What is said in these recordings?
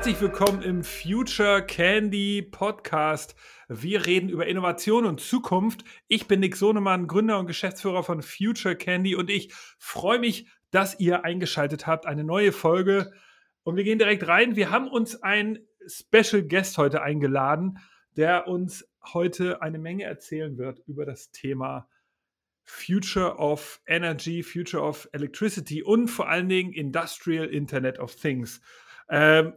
Herzlich willkommen im Future Candy Podcast. Wir reden über Innovation und Zukunft. Ich bin Nick Sonemann, Gründer und Geschäftsführer von Future Candy und ich freue mich, dass ihr eingeschaltet habt. Eine neue Folge. Und wir gehen direkt rein. Wir haben uns einen Special Guest heute eingeladen, der uns heute eine Menge erzählen wird über das Thema Future of Energy, Future of Electricity und vor allen Dingen Industrial Internet of Things. Ähm,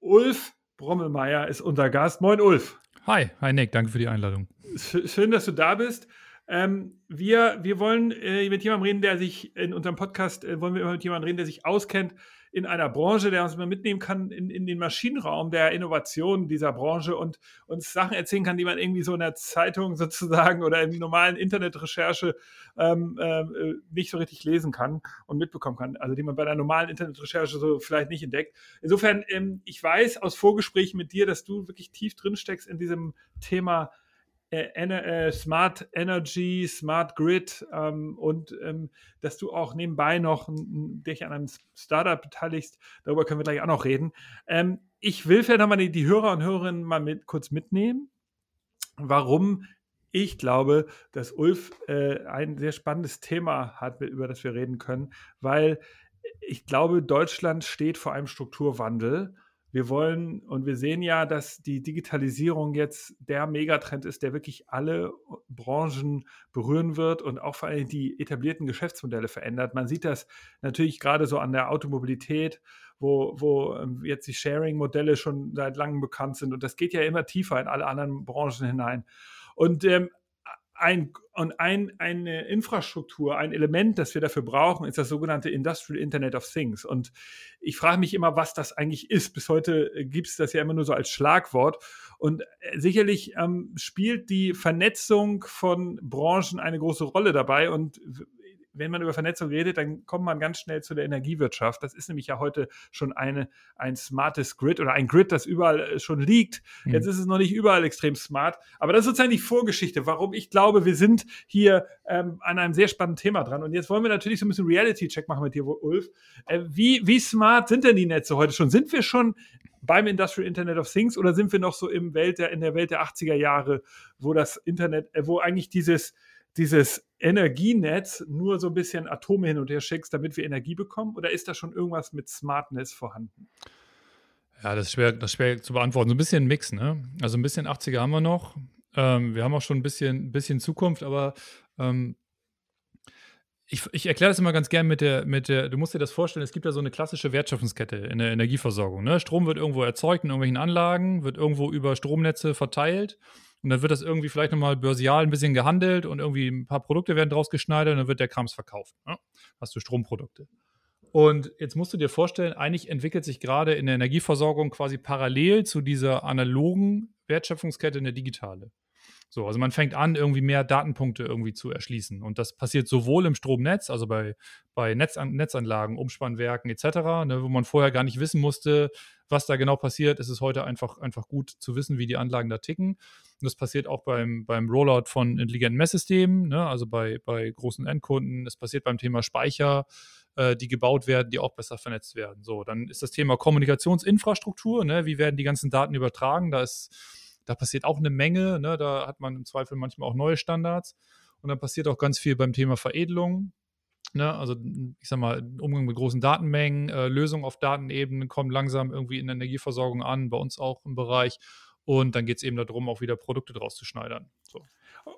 Ulf Brommelmeier ist unser Gast. Moin, Ulf. Hi, hi Nick, danke für die Einladung. Schön, dass du da bist. Ähm, wir, wir wollen äh, mit jemandem reden, der sich in unserem Podcast, äh, wollen wir mit jemandem reden, der sich auskennt in einer Branche, der uns mal mitnehmen kann in, in den Maschinenraum der Innovation dieser Branche und uns Sachen erzählen kann, die man irgendwie so in der Zeitung sozusagen oder in normalen Internetrecherche ähm, äh, nicht so richtig lesen kann und mitbekommen kann. Also die man bei einer normalen Internetrecherche so vielleicht nicht entdeckt. Insofern, ähm, ich weiß aus Vorgesprächen mit dir, dass du wirklich tief drin steckst in diesem Thema äh, äh, Smart Energy, Smart Grid ähm, und ähm, dass du auch nebenbei noch dich an einem Startup beteiligst. Darüber können wir gleich auch noch reden. Ähm, ich will vielleicht nochmal die, die Hörer und Hörerinnen mal mit, kurz mitnehmen, warum ich glaube, dass Ulf äh, ein sehr spannendes Thema hat, über das wir reden können, weil ich glaube, Deutschland steht vor einem Strukturwandel wir wollen und wir sehen ja, dass die Digitalisierung jetzt der Megatrend ist, der wirklich alle Branchen berühren wird und auch vor allem die etablierten Geschäftsmodelle verändert. Man sieht das natürlich gerade so an der Automobilität, wo, wo ähm, jetzt die Sharing-Modelle schon seit langem bekannt sind und das geht ja immer tiefer in alle anderen Branchen hinein. Und ähm, ein, und ein, eine Infrastruktur, ein Element, das wir dafür brauchen, ist das sogenannte Industrial Internet of Things. Und ich frage mich immer, was das eigentlich ist. Bis heute äh, gibt es das ja immer nur so als Schlagwort. Und äh, sicherlich ähm, spielt die Vernetzung von Branchen eine große Rolle dabei. Und wenn man über Vernetzung redet, dann kommt man ganz schnell zu der Energiewirtschaft. Das ist nämlich ja heute schon eine, ein smartes Grid oder ein Grid, das überall äh, schon liegt. Mhm. Jetzt ist es noch nicht überall extrem smart. Aber das ist sozusagen die Vorgeschichte, warum ich glaube, wir sind hier ähm, an einem sehr spannenden Thema dran. Und jetzt wollen wir natürlich so ein bisschen Reality-Check machen mit dir, Ulf. Äh, wie, wie smart sind denn die Netze heute schon? Sind wir schon beim Industrial Internet of Things oder sind wir noch so im Welt der, in der Welt der 80er Jahre, wo das Internet, äh, wo eigentlich dieses dieses Energienetz nur so ein bisschen Atome hin und her schickst, damit wir Energie bekommen? Oder ist da schon irgendwas mit Smartness vorhanden? Ja, das ist schwer, das ist schwer zu beantworten. So ein bisschen Mix, ne? Also ein bisschen 80er haben wir noch. Ähm, wir haben auch schon ein bisschen, bisschen Zukunft, aber ähm, ich, ich erkläre das immer ganz gern mit der, mit der, du musst dir das vorstellen, es gibt ja so eine klassische Wertschöpfungskette in der Energieversorgung. Ne? Strom wird irgendwo erzeugt in irgendwelchen Anlagen, wird irgendwo über Stromnetze verteilt und dann wird das irgendwie vielleicht nochmal börsial ein bisschen gehandelt und irgendwie ein paar Produkte werden draus geschneidert und dann wird der Krams verkauft. Ne? Hast du Stromprodukte. Und jetzt musst du dir vorstellen, eigentlich entwickelt sich gerade in der Energieversorgung quasi parallel zu dieser analogen Wertschöpfungskette eine digitale. So, also man fängt an, irgendwie mehr Datenpunkte irgendwie zu erschließen. Und das passiert sowohl im Stromnetz, also bei, bei Netzan Netzanlagen, Umspannwerken etc., ne, wo man vorher gar nicht wissen musste, was da genau passiert. Es ist heute einfach, einfach gut zu wissen, wie die Anlagen da ticken. Und das passiert auch beim, beim Rollout von intelligenten Messsystemen, ne, also bei, bei großen Endkunden. Es passiert beim Thema Speicher, äh, die gebaut werden, die auch besser vernetzt werden. So, dann ist das Thema Kommunikationsinfrastruktur, ne, wie werden die ganzen Daten übertragen? Da ist da passiert auch eine Menge. Ne? Da hat man im Zweifel manchmal auch neue Standards. Und dann passiert auch ganz viel beim Thema Veredelung. Ne? Also, ich sag mal, Umgang mit großen Datenmengen, äh, Lösungen auf Datenebene kommen langsam irgendwie in der Energieversorgung an, bei uns auch im Bereich. Und dann geht es eben darum, auch wieder Produkte draus zu schneidern.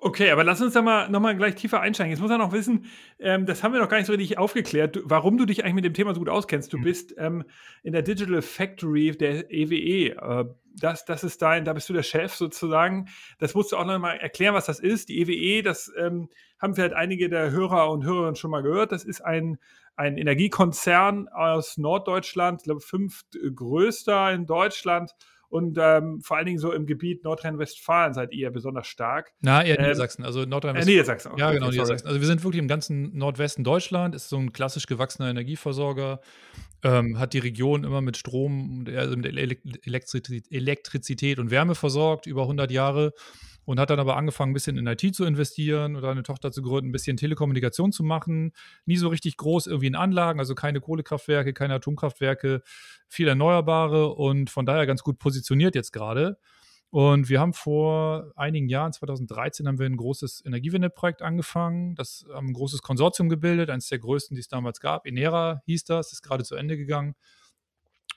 Okay, aber lass uns da mal nochmal gleich tiefer einsteigen. Jetzt muss man noch wissen, ähm, das haben wir noch gar nicht so richtig aufgeklärt, warum du dich eigentlich mit dem Thema so gut auskennst. Du mhm. bist ähm, in der Digital Factory der EWE. E. Äh, das, das ist dein, da bist du der Chef sozusagen. Das musst du auch nochmal erklären, was das ist. Die EWE, e, das ähm, haben vielleicht einige der Hörer und Hörerinnen schon mal gehört. Das ist ein, ein Energiekonzern aus Norddeutschland, ich glaube, fünftgrößter in Deutschland und ähm, vor allen Dingen so im Gebiet Nordrhein-Westfalen seid ihr besonders stark. Na, eher ähm, Niedersachsen, also Nordrhein-Westfalen. Äh, Niedersachsen. Okay, ja, genau, okay, Niedersachsen. Also wir sind wirklich im ganzen Nordwesten Deutschland, ist so ein klassisch gewachsener Energieversorger, ähm, hat die Region immer mit Strom, also mit Elektrizität und Wärme versorgt, über 100 Jahre und hat dann aber angefangen, ein bisschen in IT zu investieren oder eine Tochter zu gründen, ein bisschen Telekommunikation zu machen. Nie so richtig groß irgendwie in Anlagen, also keine Kohlekraftwerke, keine Atomkraftwerke, viel Erneuerbare und von daher ganz gut positioniert jetzt gerade. Und wir haben vor einigen Jahren, 2013, haben wir ein großes Energiewendeprojekt angefangen. Das haben ein großes Konsortium gebildet, eines der größten, die es damals gab. Enera hieß das, ist gerade zu Ende gegangen.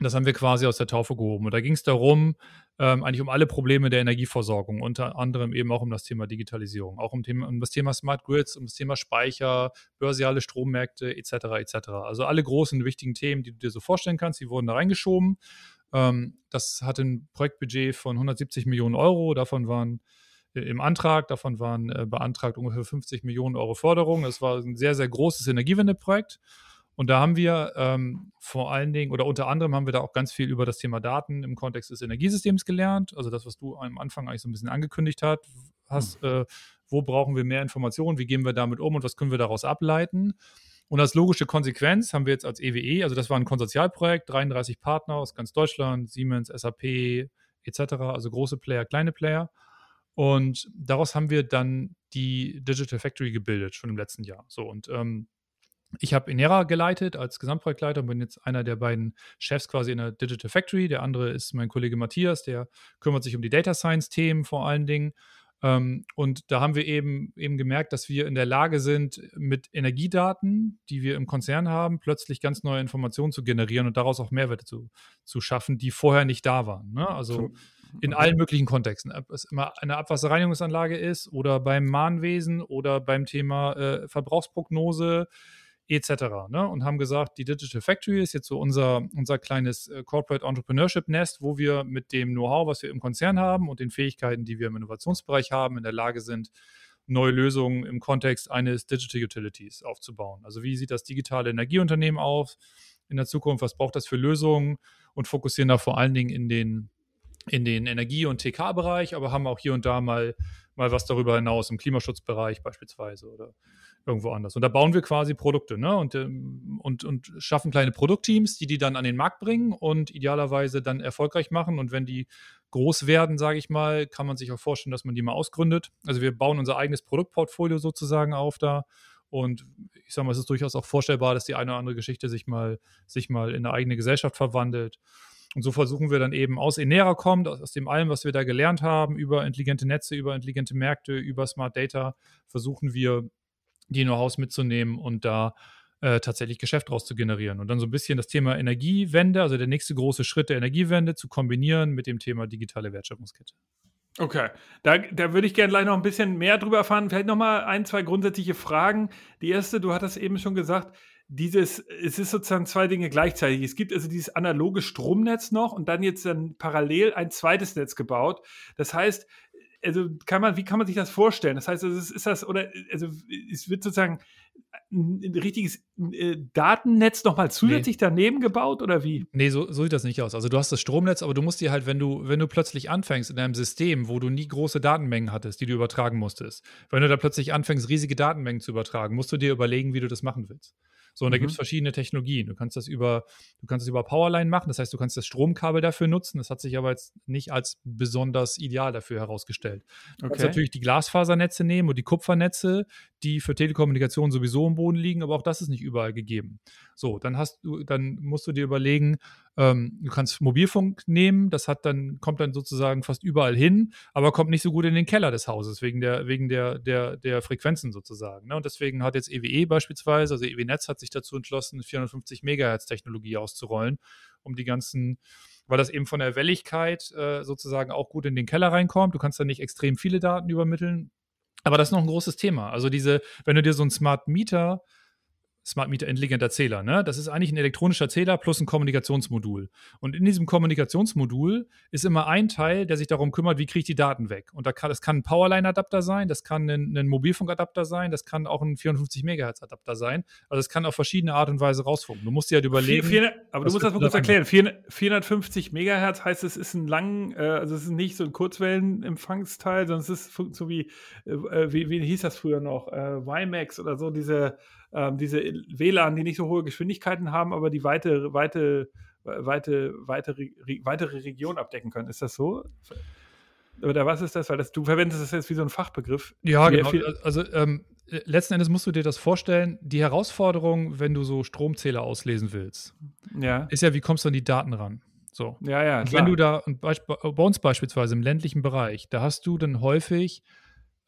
Das haben wir quasi aus der Taufe gehoben. Und da ging es darum, ähm, eigentlich um alle Probleme der Energieversorgung, unter anderem eben auch um das Thema Digitalisierung, auch um, Thema, um das Thema Smart Grids, um das Thema Speicher, börsiale Strommärkte etc. etc. Also alle großen wichtigen Themen, die du dir so vorstellen kannst, die wurden da reingeschoben. Ähm, das hatte ein Projektbudget von 170 Millionen Euro. Davon waren äh, im Antrag, davon waren äh, beantragt ungefähr 50 Millionen Euro Förderung. Das war ein sehr, sehr großes Energiewendeprojekt. Und da haben wir ähm, vor allen Dingen oder unter anderem haben wir da auch ganz viel über das Thema Daten im Kontext des Energiesystems gelernt. Also das, was du am Anfang eigentlich so ein bisschen angekündigt hat, hast, mhm. äh, wo brauchen wir mehr Informationen, wie gehen wir damit um und was können wir daraus ableiten. Und als logische Konsequenz haben wir jetzt als EWE, e, also das war ein Konsortialprojekt, 33 Partner aus ganz Deutschland, Siemens, SAP etc., also große Player, kleine Player. Und daraus haben wir dann die Digital Factory gebildet, schon im letzten Jahr. So, und ähm, ich habe Inera geleitet als Gesamtprojektleiter und bin jetzt einer der beiden Chefs quasi in der Digital Factory. Der andere ist mein Kollege Matthias, der kümmert sich um die Data Science-Themen vor allen Dingen. Ähm, und da haben wir eben, eben gemerkt, dass wir in der Lage sind, mit Energiedaten, die wir im Konzern haben, plötzlich ganz neue Informationen zu generieren und daraus auch Mehrwerte zu, zu schaffen, die vorher nicht da waren. Ne? Also in allen möglichen Kontexten. Ob es immer eine Abwasserreinigungsanlage ist oder beim Mahnwesen oder beim Thema äh, Verbrauchsprognose etc. Ne? Und haben gesagt, die Digital Factory ist jetzt so unser, unser kleines äh, Corporate Entrepreneurship Nest, wo wir mit dem Know-how, was wir im Konzern haben und den Fähigkeiten, die wir im Innovationsbereich haben, in der Lage sind, neue Lösungen im Kontext eines Digital Utilities aufzubauen. Also wie sieht das digitale Energieunternehmen aus in der Zukunft? Was braucht das für Lösungen? Und fokussieren da vor allen Dingen in den in den Energie- und TK-Bereich, aber haben auch hier und da mal, mal was darüber hinaus im Klimaschutzbereich beispielsweise oder irgendwo anders. Und da bauen wir quasi Produkte ne? und, ähm, und, und schaffen kleine Produktteams, die die dann an den Markt bringen und idealerweise dann erfolgreich machen. Und wenn die groß werden, sage ich mal, kann man sich auch vorstellen, dass man die mal ausgründet. Also wir bauen unser eigenes Produktportfolio sozusagen auf da. Und ich sage mal, es ist durchaus auch vorstellbar, dass die eine oder andere Geschichte sich mal, sich mal in eine eigene Gesellschaft verwandelt. Und so versuchen wir dann eben aus Enera kommt, aus, aus dem allem, was wir da gelernt haben, über intelligente Netze, über intelligente Märkte, über Smart Data, versuchen wir die Know-hows mitzunehmen und da äh, tatsächlich Geschäft draus zu generieren. Und dann so ein bisschen das Thema Energiewende, also der nächste große Schritt der Energiewende, zu kombinieren mit dem Thema digitale Wertschöpfungskette. Okay, da, da würde ich gerne gleich noch ein bisschen mehr drüber erfahren. Vielleicht noch mal ein, zwei grundsätzliche Fragen. Die erste, du hattest eben schon gesagt, dieses, es ist sozusagen zwei Dinge gleichzeitig. Es gibt also dieses analoge Stromnetz noch und dann jetzt dann parallel ein zweites Netz gebaut. Das heißt, also kann man, wie kann man sich das vorstellen? Das heißt, also ist, ist das, oder also es wird sozusagen ein richtiges äh, Datennetz nochmal zusätzlich nee. daneben gebaut oder wie? Nee, so, so, sieht das nicht aus. Also du hast das Stromnetz, aber du musst dir halt, wenn du, wenn du plötzlich anfängst in einem System, wo du nie große Datenmengen hattest, die du übertragen musstest, wenn du da plötzlich anfängst, riesige Datenmengen zu übertragen, musst du dir überlegen, wie du das machen willst. So, und mhm. da gibt es verschiedene Technologien. Du kannst das über, du kannst das über Powerline machen, das heißt, du kannst das Stromkabel dafür nutzen. Das hat sich aber jetzt nicht als besonders ideal dafür herausgestellt. Du okay. kannst natürlich die Glasfasernetze nehmen und die Kupfernetze, die für Telekommunikation sowieso im Boden liegen, aber auch das ist nicht überall gegeben. So, dann hast du, dann musst du dir überlegen, ähm, du kannst Mobilfunk nehmen, das hat dann, kommt dann sozusagen fast überall hin, aber kommt nicht so gut in den Keller des Hauses, wegen der, wegen der, der, der Frequenzen sozusagen. Ne? Und deswegen hat jetzt EWE e beispielsweise, also EWE Netz hat sich dazu entschlossen, 450 Megahertz Technologie auszurollen, um die ganzen weil das eben von der Welligkeit äh, sozusagen auch gut in den Keller reinkommt. Du kannst da nicht extrem viele Daten übermitteln. Aber das ist noch ein großes Thema. Also diese, wenn du dir so ein Smart Meter Smart Meter intelligenter Zähler. Ne? Das ist eigentlich ein elektronischer Zähler plus ein Kommunikationsmodul. Und in diesem Kommunikationsmodul ist immer ein Teil, der sich darum kümmert, wie kriege ich die Daten weg. Und da kann, das kann ein Powerline-Adapter sein, das kann ein, ein Mobilfunkadapter sein, das kann auch ein 54 MHz-Adapter sein. Also es kann auf verschiedene Art und Weise rausfunken. Du musst dir halt überlegen. 400, aber du musst das mal kurz erklären. 450 MHz heißt, es ist ein lang, äh, also es ist nicht so ein Kurzwellenempfangsteil, sondern es ist so wie, äh, wie, wie hieß das früher noch, äh, WiMAX oder so, diese ähm, diese WLAN, die nicht so hohe Geschwindigkeiten haben, aber die weite, weite, weite, weitere, weitere Region abdecken können. Ist das so? Oder was ist das? Weil das, du verwendest das jetzt wie so ein Fachbegriff. Ja, genau. Also ähm, letzten Endes musst du dir das vorstellen, die Herausforderung, wenn du so Stromzähler auslesen willst, ja. ist ja, wie kommst du an die Daten ran? So. Ja, ja. Und wenn du da, und bei uns beispielsweise im ländlichen Bereich, da hast du dann häufig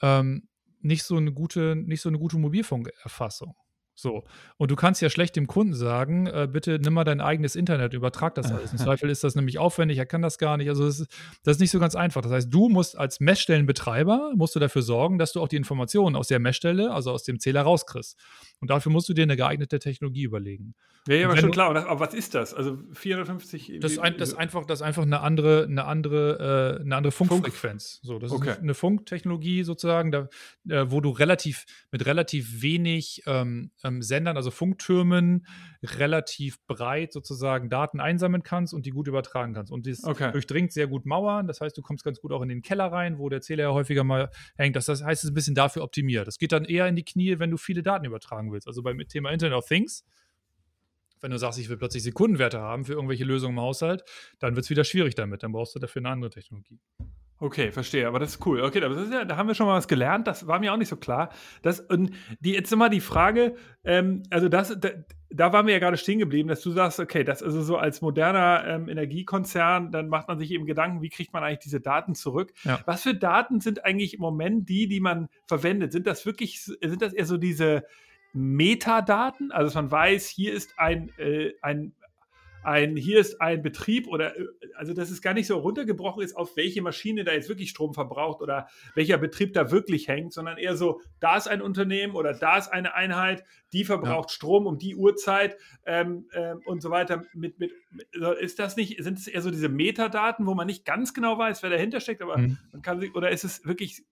ähm, nicht so eine gute, nicht so eine gute Mobilfunkerfassung. So. Und du kannst ja schlecht dem Kunden sagen, äh, bitte nimm mal dein eigenes Internet, übertrag das alles. Im Zweifel ist das nämlich aufwendig, er kann das gar nicht. Also das ist, das ist nicht so ganz einfach. Das heißt, du musst als Messstellenbetreiber, musst du dafür sorgen, dass du auch die Informationen aus der Messstelle, also aus dem Zähler rauskriegst. Und dafür musst du dir eine geeignete Technologie überlegen. Ja, ja, aber schon klar. Aber was ist das? Also 450. Das ist, ein, das ist einfach, das ist einfach eine andere, eine andere, äh, eine andere Funkfrequenz. So, das okay. ist eine Funktechnologie sozusagen, da, äh, wo du relativ mit relativ wenig ähm, ähm, Sendern, also Funktürmen, relativ breit sozusagen Daten einsammeln kannst und die gut übertragen kannst. Und das okay. durchdringt sehr gut Mauern. Das heißt, du kommst ganz gut auch in den Keller rein, wo der Zähler ja häufiger mal hängt. Das, das heißt, es ist ein bisschen dafür optimiert. Das geht dann eher in die Knie, wenn du viele Daten übertragen willst. Also beim Thema Internet of Things wenn du sagst, ich will plötzlich Sekundenwerte haben für irgendwelche Lösungen im Haushalt, dann wird es wieder schwierig damit. Dann brauchst du dafür eine andere Technologie. Okay, verstehe, aber das ist cool. Okay, das ist ja, da haben wir schon mal was gelernt, das war mir auch nicht so klar. Das, und die, jetzt immer die Frage, ähm, also das, da, da waren wir ja gerade stehen geblieben, dass du sagst, okay, das ist also so als moderner ähm, Energiekonzern, dann macht man sich eben Gedanken, wie kriegt man eigentlich diese Daten zurück? Ja. Was für Daten sind eigentlich im Moment die, die man verwendet? Sind das wirklich, sind das eher so diese Metadaten, also dass man weiß, hier ist ein, äh, ein, ein, hier ist ein Betrieb oder äh, also dass es gar nicht so runtergebrochen ist, auf welche Maschine da jetzt wirklich Strom verbraucht oder welcher Betrieb da wirklich hängt, sondern eher so, da ist ein Unternehmen oder da ist eine Einheit, die verbraucht ja. Strom um die Uhrzeit ähm, ähm, und so weiter. Mit, mit, ist das nicht, sind es eher so diese Metadaten, wo man nicht ganz genau weiß, wer dahinter steckt, aber mhm. man kann sich, oder ist es wirklich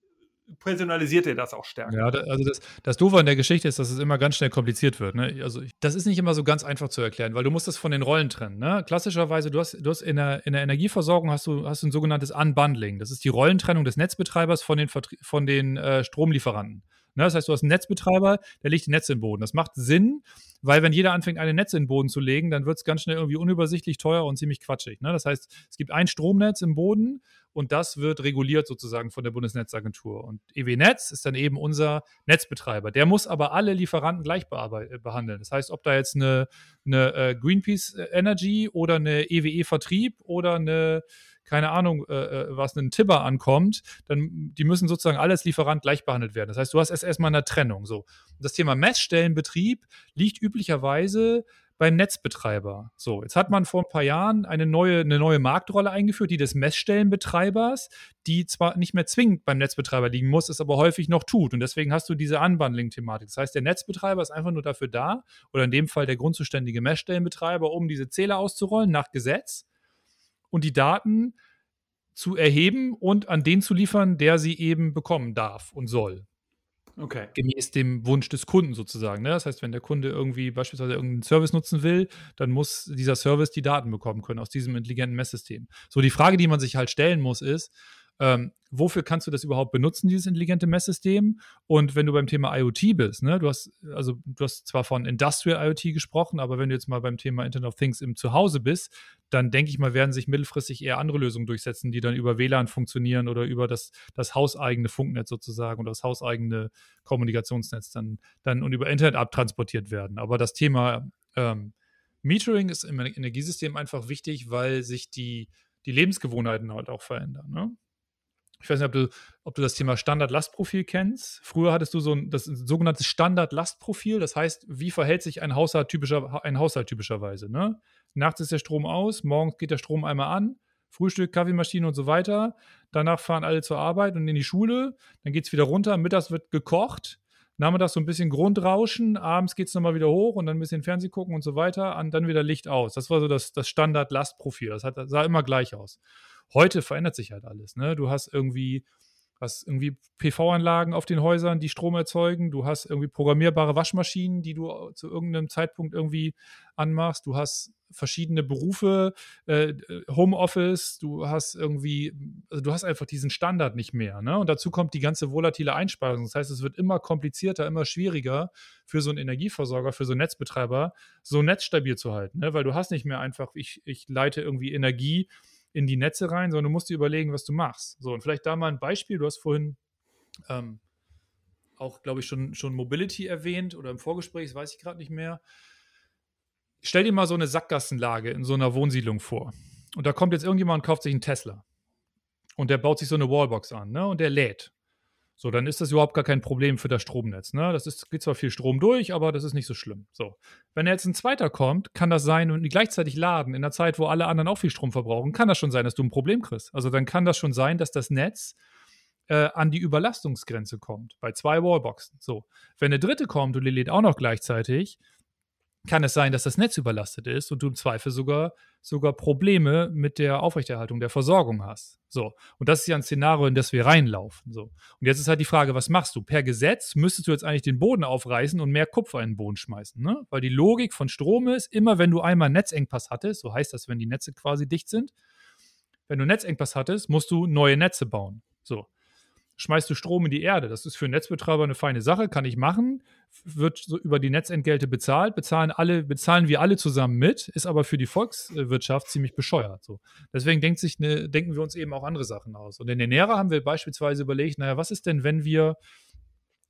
personalisiert ihr das auch stärker. Ja, also das, das Doofe an der Geschichte ist, dass es immer ganz schnell kompliziert wird. Ne? Also ich, das ist nicht immer so ganz einfach zu erklären, weil du musst das von den Rollen trennen. Ne? Klassischerweise, du hast, du hast in, der, in der Energieversorgung hast du, hast du ein sogenanntes Unbundling. Das ist die Rollentrennung des Netzbetreibers von den, von den äh, Stromlieferanten. Ne? Das heißt, du hast einen Netzbetreiber, der legt die Netze in den Boden. Das macht Sinn, weil wenn jeder anfängt, eine Netze in den Boden zu legen, dann wird es ganz schnell irgendwie unübersichtlich teuer und ziemlich quatschig. Ne? Das heißt, es gibt ein Stromnetz im Boden und das wird reguliert sozusagen von der Bundesnetzagentur. Und EW Netz ist dann eben unser Netzbetreiber. Der muss aber alle Lieferanten gleich äh, behandeln. Das heißt, ob da jetzt eine, eine äh, Greenpeace Energy oder eine EWE Vertrieb oder eine keine Ahnung, äh, äh, was einen Tibber ankommt, dann die müssen sozusagen alles Lieferant gleich behandelt werden. Das heißt, du hast erst erstmal eine Trennung. So. das Thema Messstellenbetrieb liegt üblicherweise beim Netzbetreiber. So, jetzt hat man vor ein paar Jahren eine neue, eine neue Marktrolle eingeführt, die des Messstellenbetreibers, die zwar nicht mehr zwingend beim Netzbetreiber liegen muss, es aber häufig noch tut. Und deswegen hast du diese Unbundling-Thematik. Das heißt, der Netzbetreiber ist einfach nur dafür da, oder in dem Fall der grundzuständige Messstellenbetreiber, um diese Zähler auszurollen nach Gesetz und die Daten zu erheben und an den zu liefern, der sie eben bekommen darf und soll. Okay. Gemäß dem Wunsch des Kunden sozusagen. Ne? Das heißt, wenn der Kunde irgendwie beispielsweise irgendeinen Service nutzen will, dann muss dieser Service die Daten bekommen können aus diesem intelligenten Messsystem. So, die Frage, die man sich halt stellen muss, ist, ähm, wofür kannst du das überhaupt benutzen, dieses intelligente Messsystem? Und wenn du beim Thema IoT bist, ne, du hast, also du hast zwar von Industrial IoT gesprochen, aber wenn du jetzt mal beim Thema Internet of Things im Zuhause bist, dann denke ich mal, werden sich mittelfristig eher andere Lösungen durchsetzen, die dann über WLAN funktionieren oder über das, das hauseigene Funknetz sozusagen oder das hauseigene Kommunikationsnetz dann, dann und über Internet abtransportiert werden. Aber das Thema ähm, Metering ist im Energiesystem einfach wichtig, weil sich die, die Lebensgewohnheiten halt auch verändern. Ne? Ich weiß nicht, ob du, ob du das Thema Standard-Lastprofil kennst. Früher hattest du so ein das sogenannte Standard-Lastprofil. Das heißt, wie verhält sich ein Haushalt, typischer, ein Haushalt typischerweise? Ne? Nachts ist der Strom aus, morgens geht der Strom einmal an, Frühstück, Kaffeemaschine und so weiter. Danach fahren alle zur Arbeit und in die Schule. Dann geht es wieder runter. Mittags wird gekocht. Nachmittags so ein bisschen Grundrauschen. Abends geht es nochmal wieder hoch und dann ein bisschen Fernseh gucken und so weiter. Und dann wieder Licht aus. Das war so das, das Standard-Lastprofil. Das hat, sah immer gleich aus. Heute verändert sich halt alles. Ne? Du hast irgendwie hast irgendwie PV-Anlagen auf den Häusern, die Strom erzeugen. Du hast irgendwie programmierbare Waschmaschinen, die du zu irgendeinem Zeitpunkt irgendwie anmachst. Du hast verschiedene Berufe, äh, Homeoffice. Du hast irgendwie, also du hast einfach diesen Standard nicht mehr. Ne? Und dazu kommt die ganze volatile Einspeisung. Das heißt, es wird immer komplizierter, immer schwieriger für so einen Energieversorger, für so einen Netzbetreiber, so netzstabil zu halten. Ne? Weil du hast nicht mehr einfach, ich, ich leite irgendwie Energie in die Netze rein, sondern du musst dir überlegen, was du machst. So, und vielleicht da mal ein Beispiel. Du hast vorhin ähm, auch, glaube ich, schon, schon Mobility erwähnt oder im Vorgespräch, das weiß ich gerade nicht mehr. Stell dir mal so eine Sackgassenlage in so einer Wohnsiedlung vor. Und da kommt jetzt irgendjemand und kauft sich einen Tesla. Und der baut sich so eine Wallbox an, ne? Und der lädt. So, dann ist das überhaupt gar kein Problem für das Stromnetz. Ne? Das ist, geht zwar viel Strom durch, aber das ist nicht so schlimm. So. Wenn jetzt ein zweiter kommt, kann das sein und die gleichzeitig laden in der Zeit, wo alle anderen auch viel Strom verbrauchen, kann das schon sein, dass du ein Problem kriegst. Also dann kann das schon sein, dass das Netz äh, an die Überlastungsgrenze kommt, bei zwei Wallboxen. So. Wenn der dritte kommt und die lädt auch noch gleichzeitig, kann es sein, dass das Netz überlastet ist und du im Zweifel sogar, sogar Probleme mit der Aufrechterhaltung der Versorgung hast. So. Und das ist ja ein Szenario, in das wir reinlaufen. So. Und jetzt ist halt die Frage, was machst du? Per Gesetz müsstest du jetzt eigentlich den Boden aufreißen und mehr Kupfer in den Boden schmeißen. Ne? Weil die Logik von Strom ist, immer wenn du einmal Netzengpass hattest, so heißt das, wenn die Netze quasi dicht sind, wenn du Netzengpass hattest, musst du neue Netze bauen. So schmeißt du Strom in die Erde. Das ist für Netzbetreiber eine feine Sache, kann ich machen, wird so über die Netzentgelte bezahlt, bezahlen alle, bezahlen wir alle zusammen mit, ist aber für die Volkswirtschaft ziemlich bescheuert. So. Deswegen denkt sich eine, denken wir uns eben auch andere Sachen aus. Und in der Nähre haben wir beispielsweise überlegt, naja, was ist denn, wenn wir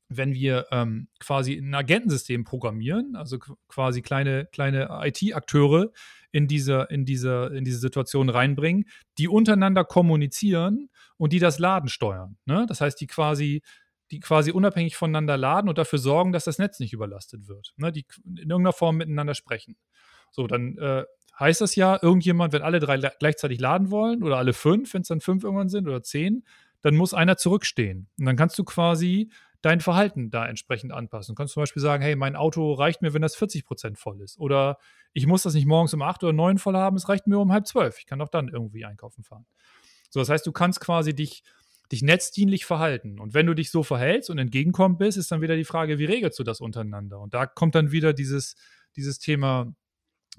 wenn wir ähm, quasi ein Agentensystem programmieren, also quasi kleine, kleine IT-Akteure in diese, in, diese, in diese Situation reinbringen, die untereinander kommunizieren und die das Laden steuern. Ne? Das heißt, die quasi, die quasi unabhängig voneinander laden und dafür sorgen, dass das Netz nicht überlastet wird. Ne? Die in irgendeiner Form miteinander sprechen. So, dann äh, heißt das ja, irgendjemand, wenn alle drei gleichzeitig laden wollen oder alle fünf, wenn es dann fünf irgendwann sind oder zehn, dann muss einer zurückstehen. Und dann kannst du quasi dein Verhalten da entsprechend anpassen. Du kannst zum Beispiel sagen, hey, mein Auto reicht mir, wenn das 40 Prozent voll ist. Oder ich muss das nicht morgens um 8 oder 9 voll haben, es reicht mir um halb zwölf. Ich kann auch dann irgendwie einkaufen fahren. So, das heißt, du kannst quasi dich, dich netzdienlich verhalten. Und wenn du dich so verhältst und entgegenkommt bist, ist dann wieder die Frage, wie regelst du das untereinander? Und da kommt dann wieder dieses, dieses Thema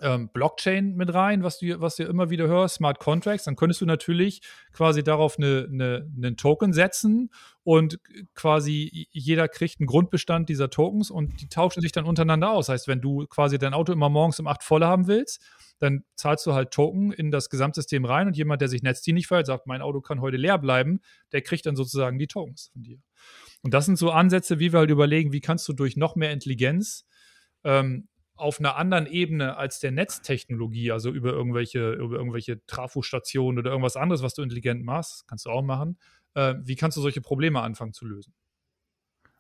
ähm, Blockchain mit rein, was du, was du immer wieder hörst, Smart Contracts, dann könntest du natürlich quasi darauf eine, eine, einen Token setzen und quasi jeder kriegt einen Grundbestand dieser Tokens und die tauschen sich dann untereinander aus. Heißt, wenn du quasi dein Auto immer morgens um 8 voll haben willst, dann zahlst du halt Token in das Gesamtsystem rein und jemand, der sich netzdienlich verhält, sagt, mein Auto kann heute leer bleiben, der kriegt dann sozusagen die Tokens von dir. Und das sind so Ansätze, wie wir halt überlegen, wie kannst du durch noch mehr Intelligenz ähm, auf einer anderen Ebene als der Netztechnologie, also über irgendwelche, über irgendwelche Trafostationen oder irgendwas anderes, was du intelligent machst, kannst du auch machen. Äh, wie kannst du solche Probleme anfangen zu lösen?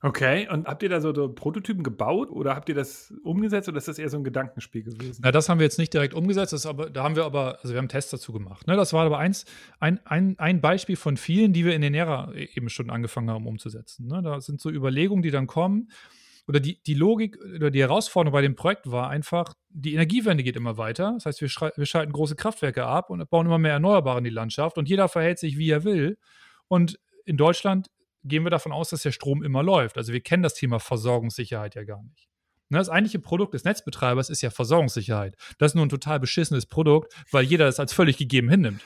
Okay, und habt ihr da so, so, Prototypen gebaut oder habt ihr das umgesetzt oder ist das eher so ein Gedankenspiel gewesen? Na, das haben wir jetzt nicht direkt umgesetzt, das aber, da haben wir aber, also wir haben Tests dazu gemacht. Ne? Das war aber eins, ein, ein, ein Beispiel von vielen, die wir in den Ära eben schon angefangen haben umzusetzen. Ne? Da sind so Überlegungen, die dann kommen oder die, die Logik oder die Herausforderung bei dem Projekt war einfach, die Energiewende geht immer weiter. Das heißt, wir, wir schalten große Kraftwerke ab und bauen immer mehr Erneuerbare in die Landschaft und jeder verhält sich, wie er will. Und in Deutschland gehen wir davon aus, dass der Strom immer läuft. Also wir kennen das Thema Versorgungssicherheit ja gar nicht. Ne, das eigentliche Produkt des Netzbetreibers ist ja Versorgungssicherheit. Das ist nur ein total beschissenes Produkt, weil jeder das als völlig gegeben hinnimmt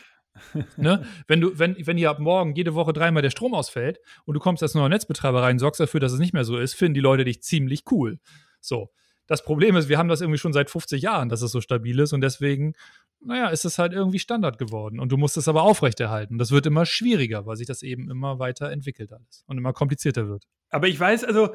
ne? Wenn du, wenn, wenn hier ab morgen jede Woche dreimal der Strom ausfällt und du kommst als neuer Netzbetreiber rein, sorgst dafür, dass es nicht mehr so ist, finden die Leute dich ziemlich cool. So. Das Problem ist, wir haben das irgendwie schon seit 50 Jahren, dass es so stabil ist und deswegen, naja, ist es halt irgendwie Standard geworden. Und du musst es aber aufrechterhalten. Das wird immer schwieriger, weil sich das eben immer weiter entwickelt alles und immer komplizierter wird. Aber ich weiß, also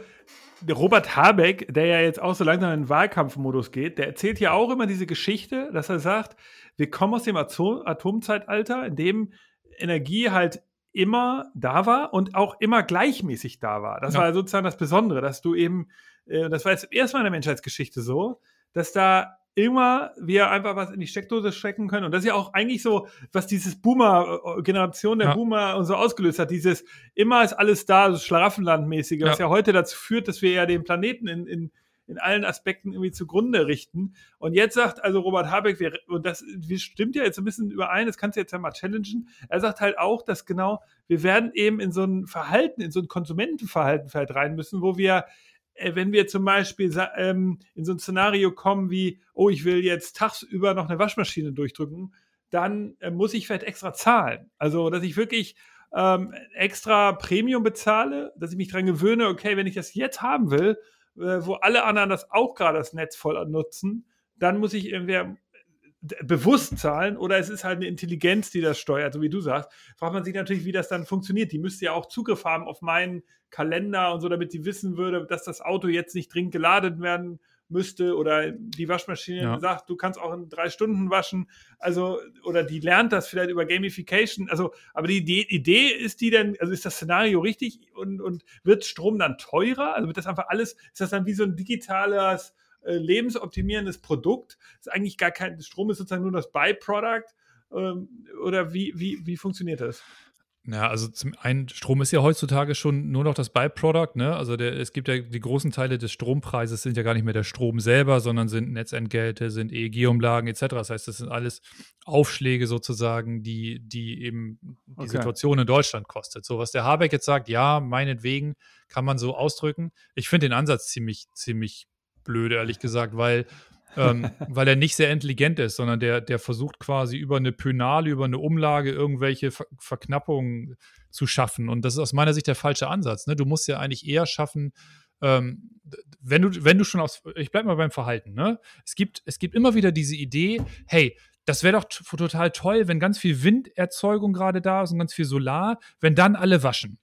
Robert Habeck, der ja jetzt auch so langsam in den Wahlkampfmodus geht, der erzählt ja auch immer diese Geschichte, dass er sagt, wir kommen aus dem Atom Atomzeitalter, in dem Energie halt immer da war und auch immer gleichmäßig da war. Das ja. war sozusagen das Besondere, dass du eben, äh, das war jetzt erstmal in der Menschheitsgeschichte so, dass da immer wir einfach was in die Steckdose stecken können. Und das ist ja auch eigentlich so, was dieses Boomer, äh, Generation der ja. Boomer und so ausgelöst hat. Dieses immer ist alles da, so Schlaraffenlandmäßige, ja. was ja heute dazu führt, dass wir ja den Planeten in, in in allen Aspekten irgendwie zugrunde richten. Und jetzt sagt also Robert Habeck, wir, und das stimmt ja jetzt ein bisschen überein, das kannst du jetzt ja mal challengen. Er sagt halt auch, dass genau, wir werden eben in so ein Verhalten, in so ein Konsumentenverhalten vielleicht rein müssen, wo wir wenn wir zum Beispiel ähm, in so ein Szenario kommen wie, oh, ich will jetzt tagsüber noch eine Waschmaschine durchdrücken, dann äh, muss ich vielleicht extra zahlen. Also, dass ich wirklich ähm, extra Premium bezahle, dass ich mich daran gewöhne, okay, wenn ich das jetzt haben will, äh, wo alle anderen das auch gerade das Netz voll nutzen, dann muss ich irgendwie bewusst zahlen oder es ist halt eine Intelligenz, die das steuert, so wie du sagst, fragt man sich natürlich, wie das dann funktioniert. Die müsste ja auch Zugriff haben auf meinen Kalender und so, damit die wissen würde, dass das Auto jetzt nicht dringend geladen werden müsste oder die Waschmaschine ja. sagt, du kannst auch in drei Stunden waschen. Also, oder die lernt das vielleicht über Gamification. Also, aber die Idee, Idee ist die denn, also ist das Szenario richtig und, und wird Strom dann teurer? Also wird das einfach alles, ist das dann wie so ein digitales äh, lebensoptimierendes Produkt. Ist eigentlich gar kein, Strom ist sozusagen nur das Byproduct. Ähm, oder wie, wie, wie funktioniert das? Ja, also zum einen, Strom ist ja heutzutage schon nur noch das Byproduct, ne? Also der, es gibt ja die großen Teile des Strompreises sind ja gar nicht mehr der Strom selber, sondern sind Netzentgelte, sind EEG-Umlagen etc. Das heißt, das sind alles Aufschläge sozusagen, die, die eben die okay. Situation in Deutschland kostet. So, was der Habeck jetzt sagt, ja, meinetwegen kann man so ausdrücken. Ich finde den Ansatz ziemlich, ziemlich blöd, ehrlich gesagt, weil, ähm, weil er nicht sehr intelligent ist, sondern der, der versucht quasi über eine Pönale, über eine Umlage irgendwelche Ver Verknappungen zu schaffen. Und das ist aus meiner Sicht der falsche Ansatz. Ne? Du musst ja eigentlich eher schaffen, ähm, wenn du, wenn du schon aus, ich bleib mal beim Verhalten, ne? Es gibt, es gibt immer wieder diese Idee, hey, das wäre doch total toll, wenn ganz viel Winderzeugung gerade da ist und ganz viel Solar, wenn dann alle waschen.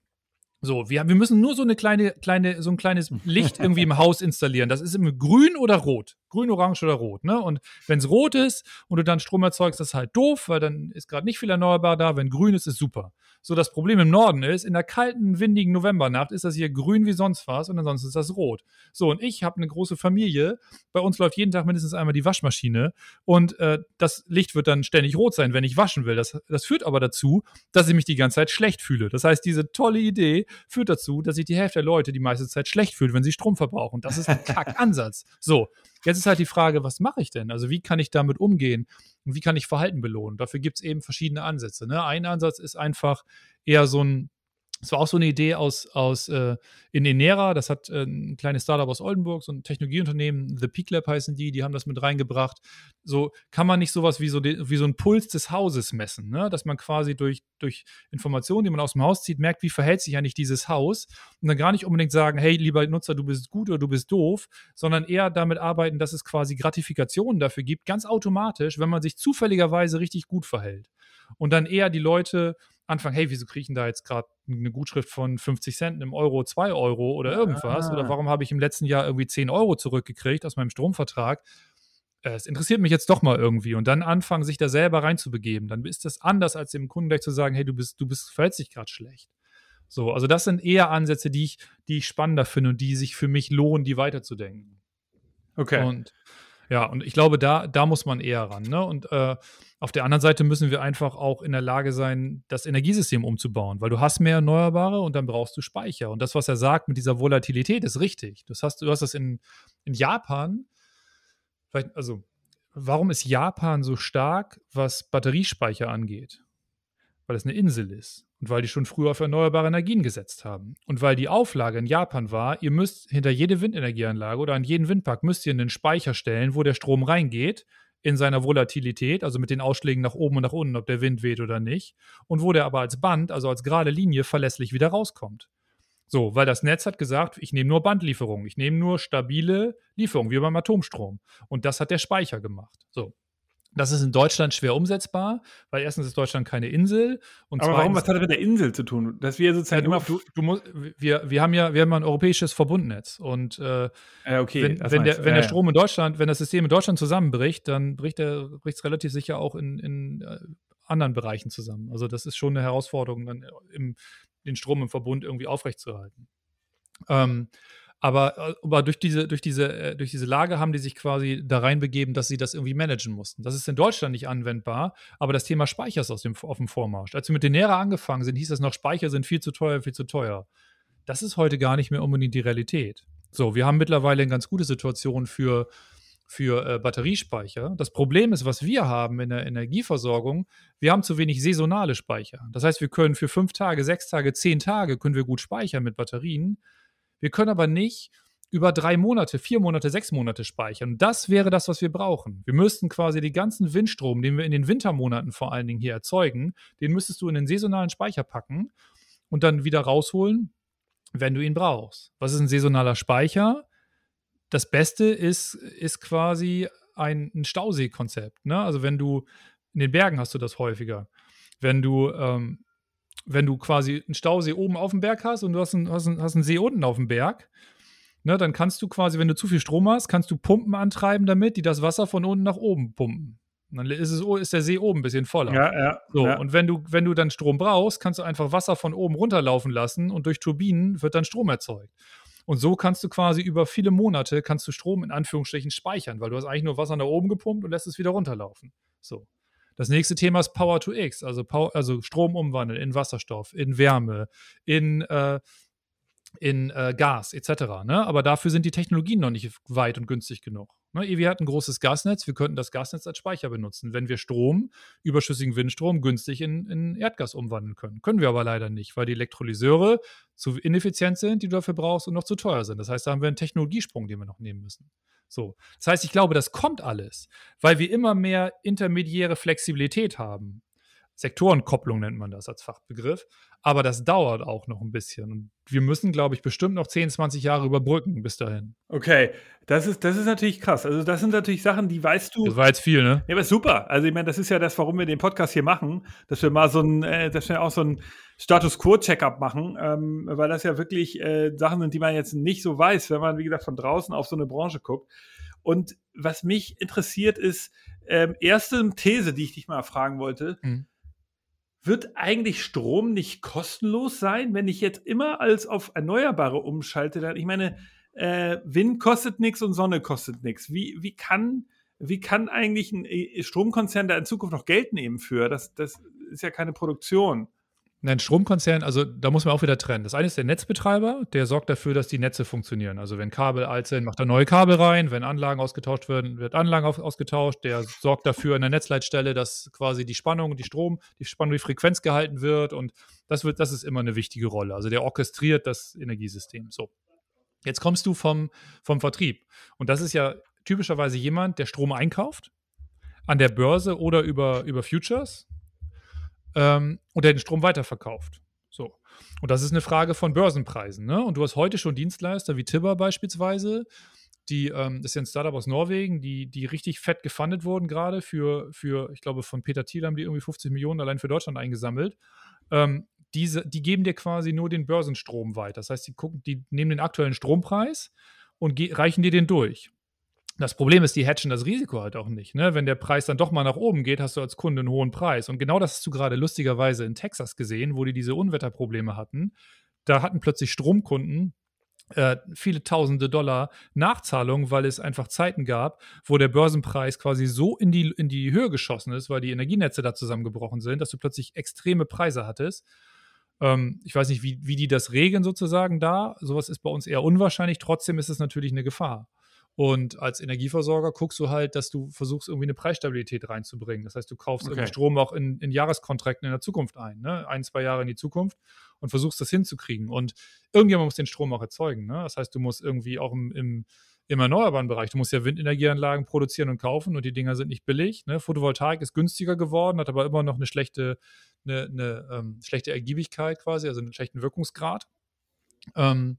So, wir, wir müssen nur so eine kleine, kleine, so ein kleines Licht irgendwie im Haus installieren. Das ist immer grün oder rot. Grün, orange oder rot, ne? Und wenn es rot ist und du dann Strom erzeugst, das ist halt doof, weil dann ist gerade nicht viel erneuerbar da. Wenn grün ist, ist super. So, das Problem im Norden ist, in der kalten, windigen Novembernacht ist das hier grün wie sonst was und ansonsten ist das rot. So, und ich habe eine große Familie. Bei uns läuft jeden Tag mindestens einmal die Waschmaschine und äh, das Licht wird dann ständig rot sein, wenn ich waschen will. Das, das führt aber dazu, dass ich mich die ganze Zeit schlecht fühle. Das heißt, diese tolle Idee führt dazu, dass sich die Hälfte der Leute die meiste Zeit schlecht fühlt, wenn sie Strom verbrauchen. Das ist ein Kackansatz. So, jetzt ist halt die Frage, was mache ich denn? Also wie kann ich damit umgehen? Und wie kann ich Verhalten belohnen? Dafür gibt es eben verschiedene Ansätze. Ne? Ein Ansatz ist einfach eher so ein es war auch so eine Idee aus, aus äh, in Enera, das hat äh, ein kleines Startup aus Oldenburg, so ein Technologieunternehmen, The Peak Lab heißen die, die haben das mit reingebracht. So kann man nicht sowas wie so, wie so ein Puls des Hauses messen, ne? dass man quasi durch, durch Informationen, die man aus dem Haus zieht, merkt, wie verhält sich eigentlich dieses Haus und dann gar nicht unbedingt sagen, hey, lieber Nutzer, du bist gut oder du bist doof, sondern eher damit arbeiten, dass es quasi Gratifikationen dafür gibt, ganz automatisch, wenn man sich zufälligerweise richtig gut verhält. Und dann eher die Leute anfangen, hey, wieso kriege ich denn da jetzt gerade eine Gutschrift von 50 Cent, einem Euro, 2 Euro oder irgendwas? Ah. Oder warum habe ich im letzten Jahr irgendwie 10 Euro zurückgekriegt aus meinem Stromvertrag? Es interessiert mich jetzt doch mal irgendwie und dann anfangen, sich da selber reinzubegeben. Dann ist das anders, als dem Kunden gleich zu sagen, hey, du bist, du bist, verhältst dich gerade schlecht. So, also das sind eher Ansätze, die ich, die ich spannender finde und die sich für mich lohnen, die weiterzudenken. Okay. Und ja, und ich glaube, da, da muss man eher ran. Ne? Und äh, auf der anderen Seite müssen wir einfach auch in der Lage sein, das Energiesystem umzubauen, weil du hast mehr Erneuerbare und dann brauchst du Speicher. Und das, was er sagt mit dieser Volatilität, ist richtig. Das hast, du hast das in, in Japan, also warum ist Japan so stark, was Batteriespeicher angeht? Weil es eine Insel ist und weil die schon früher auf erneuerbare Energien gesetzt haben. Und weil die Auflage in Japan war, ihr müsst hinter jede Windenergieanlage oder an jeden Windpark müsst ihr einen Speicher stellen, wo der Strom reingeht in seiner Volatilität, also mit den Ausschlägen nach oben und nach unten, ob der Wind weht oder nicht, und wo der aber als Band, also als gerade Linie verlässlich wieder rauskommt. So, weil das Netz hat gesagt, ich nehme nur Bandlieferungen, ich nehme nur stabile Lieferungen, wie beim Atomstrom. Und das hat der Speicher gemacht. So. Das ist in Deutschland schwer umsetzbar, weil erstens ist Deutschland keine Insel. Und Aber warum, was hat das mit der Insel zu tun? Dass wir sozusagen ja, du, immer. Du, du musst, wir, wir haben ja wir haben ein europäisches Verbundnetz. Und äh, ja, okay, wenn, wenn, der, wenn der Strom in Deutschland, wenn das System in Deutschland zusammenbricht, dann bricht es relativ sicher auch in, in äh, anderen Bereichen zusammen. Also das ist schon eine Herausforderung, dann im, den Strom im Verbund irgendwie aufrechtzuerhalten. Ähm, aber, äh, aber durch, diese, durch, diese, äh, durch diese Lage haben die sich quasi da reinbegeben, dass sie das irgendwie managen mussten. Das ist in Deutschland nicht anwendbar, aber das Thema Speicher ist aus dem, auf dem Vormarsch. Als wir mit den Nera angefangen sind, hieß es noch, Speicher sind viel zu teuer, viel zu teuer. Das ist heute gar nicht mehr unbedingt die Realität. So, wir haben mittlerweile eine ganz gute Situation für, für äh, Batteriespeicher. Das Problem ist, was wir haben in der Energieversorgung, wir haben zu wenig saisonale Speicher. Das heißt, wir können für fünf Tage, sechs Tage, zehn Tage können wir gut speichern mit Batterien. Wir können aber nicht über drei Monate, vier Monate, sechs Monate speichern. das wäre das, was wir brauchen. Wir müssten quasi den ganzen Windstrom, den wir in den Wintermonaten vor allen Dingen hier erzeugen, den müsstest du in den saisonalen Speicher packen und dann wieder rausholen, wenn du ihn brauchst. Was ist ein saisonaler Speicher? Das Beste ist, ist quasi ein, ein Stauseekonzept. Ne? Also wenn du, in den Bergen hast du das häufiger. Wenn du, ähm, wenn du quasi einen Stausee oben auf dem Berg hast und du hast einen, hast einen, hast einen See unten auf dem Berg, ne, dann kannst du quasi, wenn du zu viel Strom hast, kannst du Pumpen antreiben damit, die das Wasser von unten nach oben pumpen. Und dann ist, es, ist der See oben ein bisschen voller. Ja, ja. So, ja. und wenn du, wenn du dann Strom brauchst, kannst du einfach Wasser von oben runterlaufen lassen und durch Turbinen wird dann Strom erzeugt. Und so kannst du quasi über viele Monate kannst du Strom in Anführungsstrichen speichern, weil du hast eigentlich nur Wasser nach oben gepumpt und lässt es wieder runterlaufen. So. Das nächste Thema ist Power to X, also, Power, also Strom umwandeln in Wasserstoff, in Wärme, in, äh, in äh, Gas etc. Ne? Aber dafür sind die Technologien noch nicht weit und günstig genug. Ne? EWI hat ein großes Gasnetz, wir könnten das Gasnetz als Speicher benutzen, wenn wir Strom, überschüssigen Windstrom, günstig in, in Erdgas umwandeln können. Können wir aber leider nicht, weil die Elektrolyseure zu ineffizient sind, die du dafür brauchst und noch zu teuer sind. Das heißt, da haben wir einen Technologiesprung, den wir noch nehmen müssen. So. Das heißt, ich glaube, das kommt alles, weil wir immer mehr intermediäre Flexibilität haben. Sektorenkopplung nennt man das als Fachbegriff. Aber das dauert auch noch ein bisschen. Und wir müssen, glaube ich, bestimmt noch 10, 20 Jahre überbrücken bis dahin. Okay, das ist, das ist natürlich krass. Also, das sind natürlich Sachen, die weißt du. Das war jetzt viel, ne? Ja, aber super. Also, ich meine, das ist ja das, warum wir den Podcast hier machen, dass wir mal so ein, äh, dass wir auch so ein Status Quo-Checkup machen, ähm, weil das ja wirklich äh, Sachen sind, die man jetzt nicht so weiß, wenn man, wie gesagt, von draußen auf so eine Branche guckt. Und was mich interessiert ist, ähm, erste These, die ich dich mal fragen wollte. Mhm wird eigentlich Strom nicht kostenlos sein, wenn ich jetzt immer als auf Erneuerbare umschalte? Dann, ich meine, äh, Wind kostet nichts und Sonne kostet nichts. Wie, wie, kann, wie kann eigentlich ein äh, Stromkonzern da in Zukunft noch Geld nehmen für? Das, das ist ja keine Produktion. Nein, Stromkonzern, also da muss man auch wieder trennen. Das eine ist der Netzbetreiber, der sorgt dafür, dass die Netze funktionieren. Also wenn Kabel alt sind, macht er neue Kabel rein. Wenn Anlagen ausgetauscht werden, wird Anlagen ausgetauscht. Der sorgt dafür in der Netzleitstelle, dass quasi die Spannung, die Strom, die Spannung, die Frequenz gehalten wird. Und das wird, das ist immer eine wichtige Rolle. Also der orchestriert das Energiesystem. So. Jetzt kommst du vom, vom Vertrieb. Und das ist ja typischerweise jemand, der Strom einkauft an der Börse oder über, über Futures ähm, und der den Strom weiterverkauft. So. Und das ist eine Frage von Börsenpreisen. Ne? Und du hast heute schon Dienstleister wie Tibber beispielsweise, die, ähm, das ist ja ein Startup aus Norwegen, die, die richtig fett gefundet wurden gerade für, für, ich glaube, von Peter Thiel haben die irgendwie 50 Millionen allein für Deutschland eingesammelt. Ähm, diese, die geben dir quasi nur den Börsenstrom weiter. Das heißt, die, gucken, die nehmen den aktuellen Strompreis und reichen dir den durch. Das Problem ist, die hatchen das Risiko halt auch nicht. Ne? Wenn der Preis dann doch mal nach oben geht, hast du als Kunde einen hohen Preis. Und genau das hast du gerade lustigerweise in Texas gesehen, wo die diese Unwetterprobleme hatten. Da hatten plötzlich Stromkunden äh, viele tausende Dollar Nachzahlung, weil es einfach Zeiten gab, wo der Börsenpreis quasi so in die, in die Höhe geschossen ist, weil die Energienetze da zusammengebrochen sind, dass du plötzlich extreme Preise hattest. Ähm, ich weiß nicht, wie, wie die das regeln sozusagen da. Sowas ist bei uns eher unwahrscheinlich. Trotzdem ist es natürlich eine Gefahr. Und als Energieversorger guckst du halt, dass du versuchst, irgendwie eine Preisstabilität reinzubringen. Das heißt, du kaufst okay. irgendwie Strom auch in, in Jahreskontrakten in der Zukunft ein, ne? ein, zwei Jahre in die Zukunft und versuchst das hinzukriegen. Und irgendjemand muss den Strom auch erzeugen. Ne? Das heißt, du musst irgendwie auch im, im, im erneuerbaren Bereich, du musst ja Windenergieanlagen produzieren und kaufen und die Dinger sind nicht billig. Ne? Photovoltaik ist günstiger geworden, hat aber immer noch eine schlechte, eine, eine ähm, schlechte Ergiebigkeit quasi, also einen schlechten Wirkungsgrad. Ähm,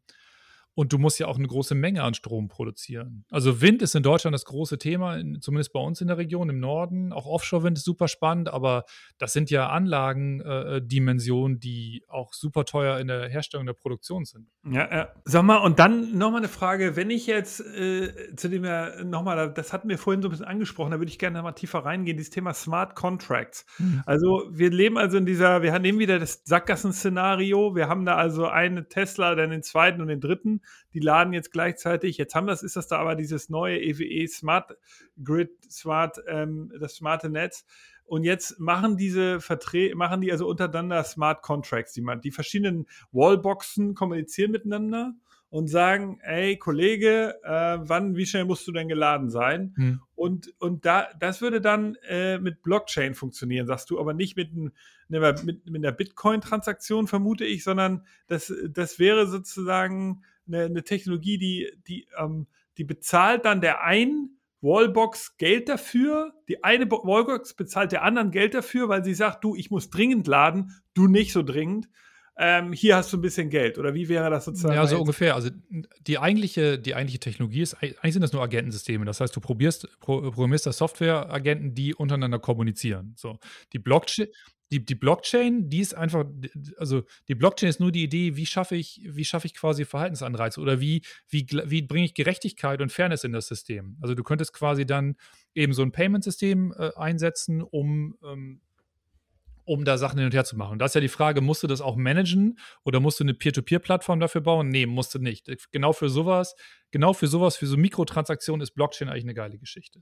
und du musst ja auch eine große Menge an Strom produzieren. Also Wind ist in Deutschland das große Thema, zumindest bei uns in der Region im Norden. Auch Offshore-Wind ist super spannend, aber das sind ja Anlagendimensionen, äh, die auch super teuer in der Herstellung der Produktion sind. Ja, ja. Sag mal, und dann nochmal eine Frage, wenn ich jetzt äh, zu dem ja nochmal, das hatten wir vorhin so ein bisschen angesprochen, da würde ich gerne mal tiefer reingehen, dieses Thema Smart Contracts. Mhm. Also wir leben also in dieser, wir nehmen wieder das Sackgassen-Szenario, wir haben da also einen Tesla, dann den zweiten und den dritten die laden jetzt gleichzeitig. Jetzt haben das, ist das da aber dieses neue EWE e Smart Grid, Smart, ähm, das smarte Netz. Und jetzt machen diese Verträge, machen die also untereinander Smart Contracts, die man, die verschiedenen Wallboxen kommunizieren miteinander und sagen, ey, Kollege, äh, wann, wie schnell musst du denn geladen sein? Hm. Und, und da, das würde dann äh, mit Blockchain funktionieren, sagst du, aber nicht mit, ein, mit, mit einer Bitcoin-Transaktion, vermute ich, sondern das, das wäre sozusagen eine, eine Technologie, die, die, ähm, die bezahlt dann der einen Wallbox Geld dafür. Die eine Wallbox bezahlt der anderen Geld dafür, weil sie sagt, du, ich muss dringend laden, du nicht so dringend. ähm, hier hast du ein bisschen Geld. Oder wie wäre das sozusagen? Ja, so ungefähr. Also die eigentliche, die eigentliche Technologie ist, eigentlich sind das nur Agentensysteme. Das heißt, du probierst, programmierst da Softwareagenten, die untereinander kommunizieren. So, die Blockchain, die, die Blockchain, die ist einfach, also die Blockchain ist nur die Idee, wie schaffe ich, wie schaffe ich quasi Verhaltensanreize oder wie, wie, wie bringe ich Gerechtigkeit und Fairness in das System. Also du könntest quasi dann eben so ein Payment-System äh, einsetzen, um ähm, um da Sachen hin und her zu machen. Und da ist ja die Frage, musst du das auch managen oder musst du eine Peer-to-Peer-Plattform dafür bauen? Nee, musst du nicht. Genau für sowas, genau für sowas, für so Mikrotransaktionen ist Blockchain eigentlich eine geile Geschichte.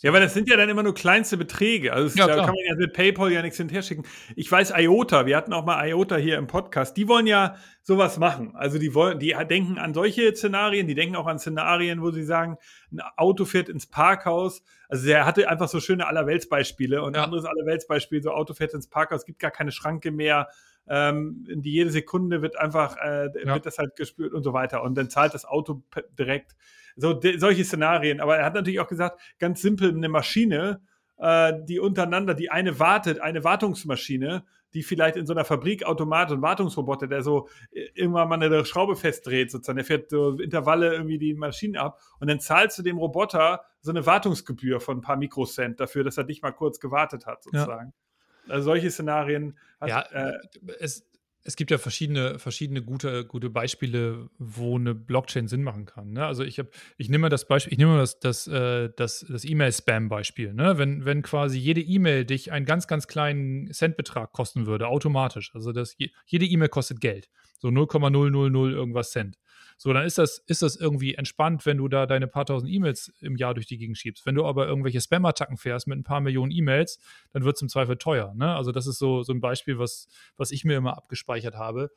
Ja, weil das sind ja dann immer nur kleinste Beträge. Also ja, da klar. kann man ja mit PayPal ja nichts hinterher schicken. Ich weiß, IOTA, wir hatten auch mal IOTA hier im Podcast, die wollen ja sowas machen. Also die wollen, die denken an solche Szenarien, die denken auch an Szenarien, wo sie sagen, ein Auto fährt ins Parkhaus. Also der hatte einfach so schöne Allerweltsbeispiele und ja. anderes Allerweltsbeispiel, so Auto fährt ins Parkhaus, gibt gar keine Schranke mehr. Ähm, die jede Sekunde wird einfach, äh, ja. wird das halt gespürt und so weiter. Und dann zahlt das Auto direkt so solche Szenarien. Aber er hat natürlich auch gesagt, ganz simpel, eine Maschine, äh, die untereinander, die eine wartet, eine Wartungsmaschine, die vielleicht in so einer Fabrik Automat und Wartungsroboter, der so äh, irgendwann mal eine Schraube festdreht, sozusagen, der fährt so Intervalle irgendwie die Maschinen ab und dann zahlst du dem Roboter so eine Wartungsgebühr von ein paar Mikrocent dafür, dass er dich mal kurz gewartet hat, sozusagen. Ja. Also solche Szenarien. Hat, ja, äh, es, es gibt ja verschiedene, verschiedene gute, gute Beispiele, wo eine Blockchain Sinn machen kann. Ne? Also ich habe, ich nehme das Beispiel, ich nehme das, das, äh, das, das E-Mail-Spam-Beispiel. Ne? Wenn, wenn quasi jede E-Mail dich einen ganz, ganz kleinen Centbetrag kosten würde, automatisch. Also das, jede E-Mail kostet Geld. So 0,000 irgendwas Cent. So, dann ist das, ist das irgendwie entspannt, wenn du da deine paar tausend E-Mails im Jahr durch die Gegend schiebst. Wenn du aber irgendwelche Spam-Attacken fährst mit ein paar Millionen E-Mails, dann wird es im Zweifel teuer. Ne? Also, das ist so, so ein Beispiel, was, was ich mir immer abgespeichert habe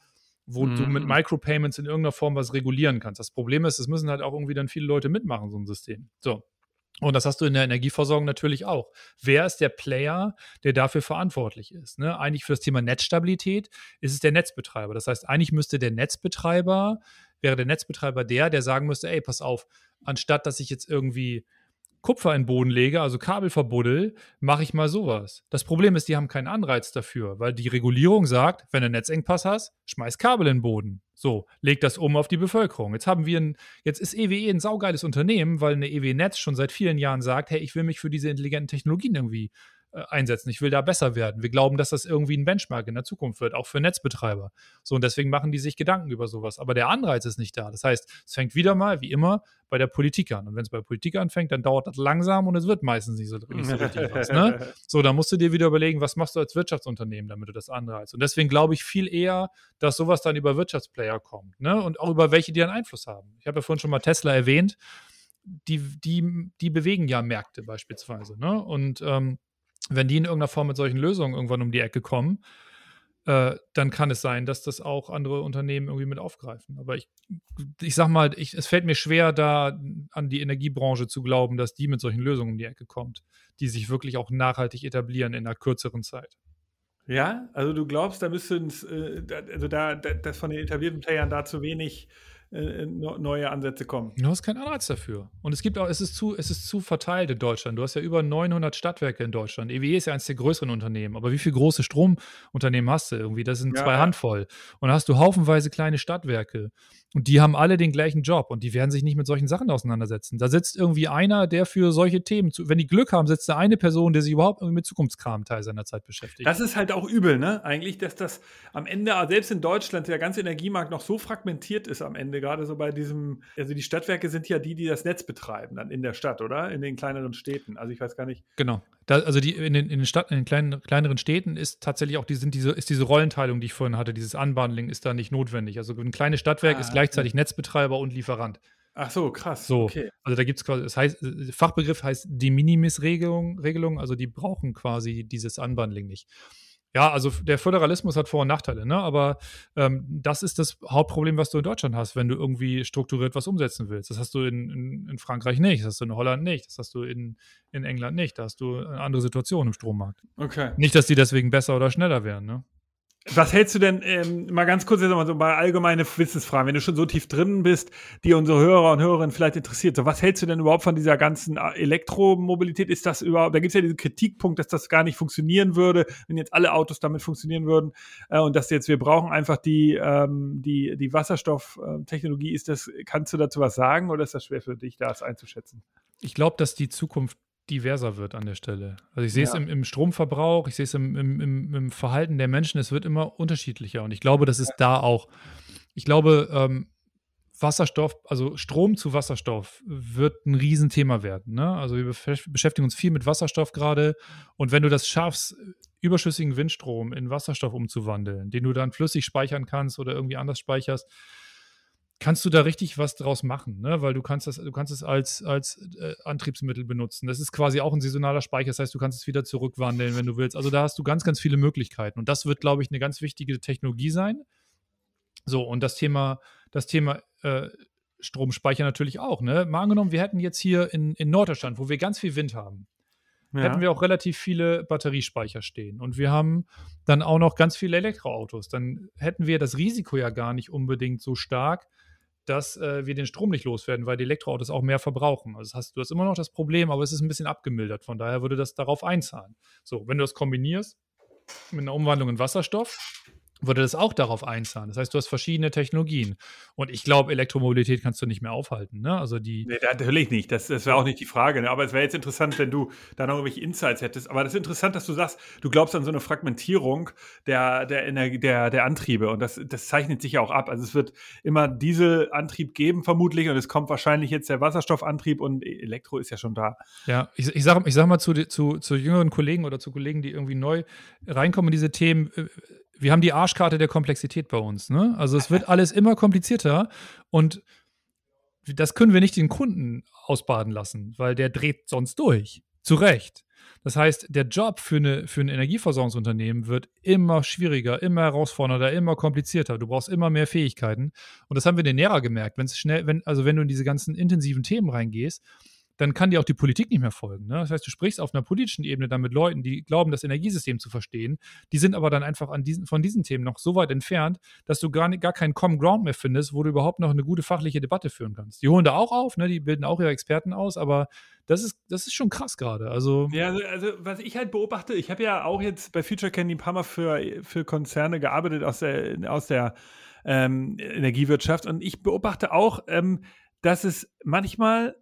wo mhm. du mit mhm. Micropayments in irgendeiner Form was regulieren kannst. Das Problem ist, es müssen halt auch irgendwie dann viele Leute mitmachen, so ein System. So. Und das hast du in der Energieversorgung natürlich auch. Wer ist der Player, der dafür verantwortlich ist? Ne? Eigentlich für das Thema Netzstabilität ist es der Netzbetreiber. Das heißt, eigentlich müsste der Netzbetreiber wäre der Netzbetreiber der, der sagen müsste, ey, pass auf, anstatt dass ich jetzt irgendwie Kupfer in den Boden lege, also Kabel verbuddel, mache ich mal sowas. Das Problem ist, die haben keinen Anreiz dafür, weil die Regulierung sagt, wenn du einen Netzengpass hast, schmeiß Kabel in den Boden. So, leg das um auf die Bevölkerung. Jetzt haben wir ein, jetzt ist EWE ein saugeiles Unternehmen, weil eine EW Netz schon seit vielen Jahren sagt, hey, ich will mich für diese intelligenten Technologien irgendwie äh, einsetzen. Ich will da besser werden. Wir glauben, dass das irgendwie ein Benchmark in der Zukunft wird, auch für Netzbetreiber. So, und deswegen machen die sich Gedanken über sowas. Aber der Anreiz ist nicht da. Das heißt, es fängt wieder mal, wie immer, bei der Politik an. Und wenn es bei der Politik anfängt, dann dauert das langsam und es wird meistens nicht so, nicht so richtig was. Ne? So, dann musst du dir wieder überlegen, was machst du als Wirtschaftsunternehmen, damit du das anreizt. Und deswegen glaube ich viel eher, dass sowas dann über Wirtschaftsplayer kommt. Ne? Und auch über welche, die einen Einfluss haben. Ich habe ja vorhin schon mal Tesla erwähnt. Die, die, die bewegen ja Märkte beispielsweise. Ne? Und ähm, wenn die in irgendeiner Form mit solchen Lösungen irgendwann um die Ecke kommen, äh, dann kann es sein, dass das auch andere Unternehmen irgendwie mit aufgreifen. Aber ich, ich sag mal, ich, es fällt mir schwer, da an die Energiebranche zu glauben, dass die mit solchen Lösungen um die Ecke kommt, die sich wirklich auch nachhaltig etablieren in einer kürzeren Zeit. Ja, also du glaubst, da müsste äh, also da, da, dass von den etablierten Playern da zu wenig äh, neue Ansätze kommen. Du hast keinen Anreiz dafür. Und es gibt auch, es ist zu, es ist zu verteilt in Deutschland. Du hast ja über 900 Stadtwerke in Deutschland. EWE ist ja eines der größeren Unternehmen. Aber wie viele große Stromunternehmen hast du irgendwie? Das sind ja, zwei ja. Handvoll. Und da hast du haufenweise kleine Stadtwerke. Und die haben alle den gleichen Job und die werden sich nicht mit solchen Sachen auseinandersetzen. Da sitzt irgendwie einer, der für solche Themen, wenn die Glück haben, sitzt da eine Person, der sich überhaupt irgendwie mit Zukunftskram Teil seiner Zeit beschäftigt. Das ist halt auch übel, ne? Eigentlich, dass das am Ende, selbst in Deutschland, der ganze Energiemarkt noch so fragmentiert ist am Ende, gerade so bei diesem, also die Stadtwerke sind ja die, die das Netz betreiben, dann in der Stadt, oder? In den kleineren Städten. Also ich weiß gar nicht. Genau. Da, also die, in den, in den, Stadt, in den kleinen, kleineren Städten ist tatsächlich auch die, sind diese, ist diese Rollenteilung, die ich vorhin hatte, dieses Unbundling ist da nicht notwendig. Also ein kleines Stadtwerk ah, ist gleichzeitig okay. Netzbetreiber und Lieferant. Ach so, krass. So, okay. also da gibt es quasi, das heißt, Fachbegriff heißt De Minimis-Regelung, Regelung, also die brauchen quasi dieses Unbundling nicht. Ja, also der Föderalismus hat Vor- und Nachteile, ne? aber ähm, das ist das Hauptproblem, was du in Deutschland hast, wenn du irgendwie strukturiert was umsetzen willst. Das hast du in, in, in Frankreich nicht, das hast du in Holland nicht, das hast du in, in England nicht, da hast du eine andere Situation im Strommarkt. Okay. Nicht, dass die deswegen besser oder schneller wären, ne? Was hältst du denn, ähm, mal ganz kurz jetzt mal so bei allgemeine Wissensfragen, wenn du schon so tief drin bist, die unsere Hörer und Hörerinnen vielleicht interessiert, so was hältst du denn überhaupt von dieser ganzen äh, Elektromobilität? Ist das überhaupt, da gibt es ja diesen Kritikpunkt, dass das gar nicht funktionieren würde, wenn jetzt alle Autos damit funktionieren würden äh, und dass jetzt wir brauchen einfach die, ähm, die, die Wasserstofftechnologie. Ist das, kannst du dazu was sagen oder ist das schwer für dich, das einzuschätzen? Ich glaube, dass die Zukunft diverser wird an der Stelle. Also ich sehe es ja. im, im, Stromverbrauch, ich sehe es im, im, im, Verhalten der Menschen, es wird immer unterschiedlicher. Und ich glaube, das ist da auch. Ich glaube, ähm, Wasserstoff, also Strom zu Wasserstoff wird ein Riesenthema werden. Ne? Also wir beschäftigen uns viel mit Wasserstoff gerade. Und wenn du das schaffst, überschüssigen Windstrom in Wasserstoff umzuwandeln, den du dann flüssig speichern kannst oder irgendwie anders speicherst, kannst du da richtig was draus machen, ne? weil du kannst das, du kannst es als, als äh, Antriebsmittel benutzen. Das ist quasi auch ein saisonaler Speicher, das heißt, du kannst es wieder zurückwandeln, wenn du willst. Also da hast du ganz, ganz viele Möglichkeiten. Und das wird, glaube ich, eine ganz wichtige Technologie sein. So, und das Thema, das Thema äh, Stromspeicher natürlich auch. Ne? Mal angenommen, wir hätten jetzt hier in, in Norddeutschland, wo wir ganz viel Wind haben, ja. hätten wir auch relativ viele Batteriespeicher stehen. Und wir haben dann auch noch ganz viele Elektroautos. Dann hätten wir das Risiko ja gar nicht unbedingt so stark, dass äh, wir den Strom nicht loswerden, weil die Elektroautos auch mehr verbrauchen. Also hast, du hast immer noch das Problem, aber es ist ein bisschen abgemildert. Von daher würde das darauf einzahlen. So, wenn du das kombinierst mit einer Umwandlung in Wasserstoff, würde das auch darauf einzahlen. Das heißt, du hast verschiedene Technologien. Und ich glaube, Elektromobilität kannst du nicht mehr aufhalten. Ne? Also die nee, natürlich nicht. Das, das wäre auch nicht die Frage. Ne? Aber es wäre jetzt interessant, wenn du da noch irgendwelche Insights hättest. Aber das ist interessant, dass du sagst, du glaubst an so eine Fragmentierung der, der, Energie, der, der Antriebe. Und das, das zeichnet sich ja auch ab. Also es wird immer Dieselantrieb geben, vermutlich. Und es kommt wahrscheinlich jetzt der Wasserstoffantrieb und Elektro ist ja schon da. Ja, ich, ich sage ich sag mal zu, zu, zu jüngeren Kollegen oder zu Kollegen, die irgendwie neu reinkommen in diese Themen äh, wir haben die Arschkarte der Komplexität bei uns. Ne? Also es wird alles immer komplizierter und das können wir nicht den Kunden ausbaden lassen, weil der dreht sonst durch. Zu Recht. Das heißt, der Job für, eine, für ein Energieversorgungsunternehmen wird immer schwieriger, immer herausfordernder, immer komplizierter. Du brauchst immer mehr Fähigkeiten. Und das haben wir in den Nera gemerkt. Wenn es schnell, wenn, also wenn du in diese ganzen intensiven Themen reingehst, dann kann dir auch die Politik nicht mehr folgen. Ne? Das heißt, du sprichst auf einer politischen Ebene dann mit Leuten, die glauben, das Energiesystem zu verstehen. Die sind aber dann einfach diesen, von diesen Themen noch so weit entfernt, dass du gar, gar keinen Common Ground mehr findest, wo du überhaupt noch eine gute fachliche Debatte führen kannst. Die holen da auch auf, ne? die bilden auch ihre Experten aus, aber das ist, das ist schon krass gerade. Also ja, also, also, was ich halt beobachte, ich habe ja auch jetzt bei Future Candy ein paar Mal für, für Konzerne gearbeitet aus der, aus der ähm, Energiewirtschaft und ich beobachte auch, ähm, dass es manchmal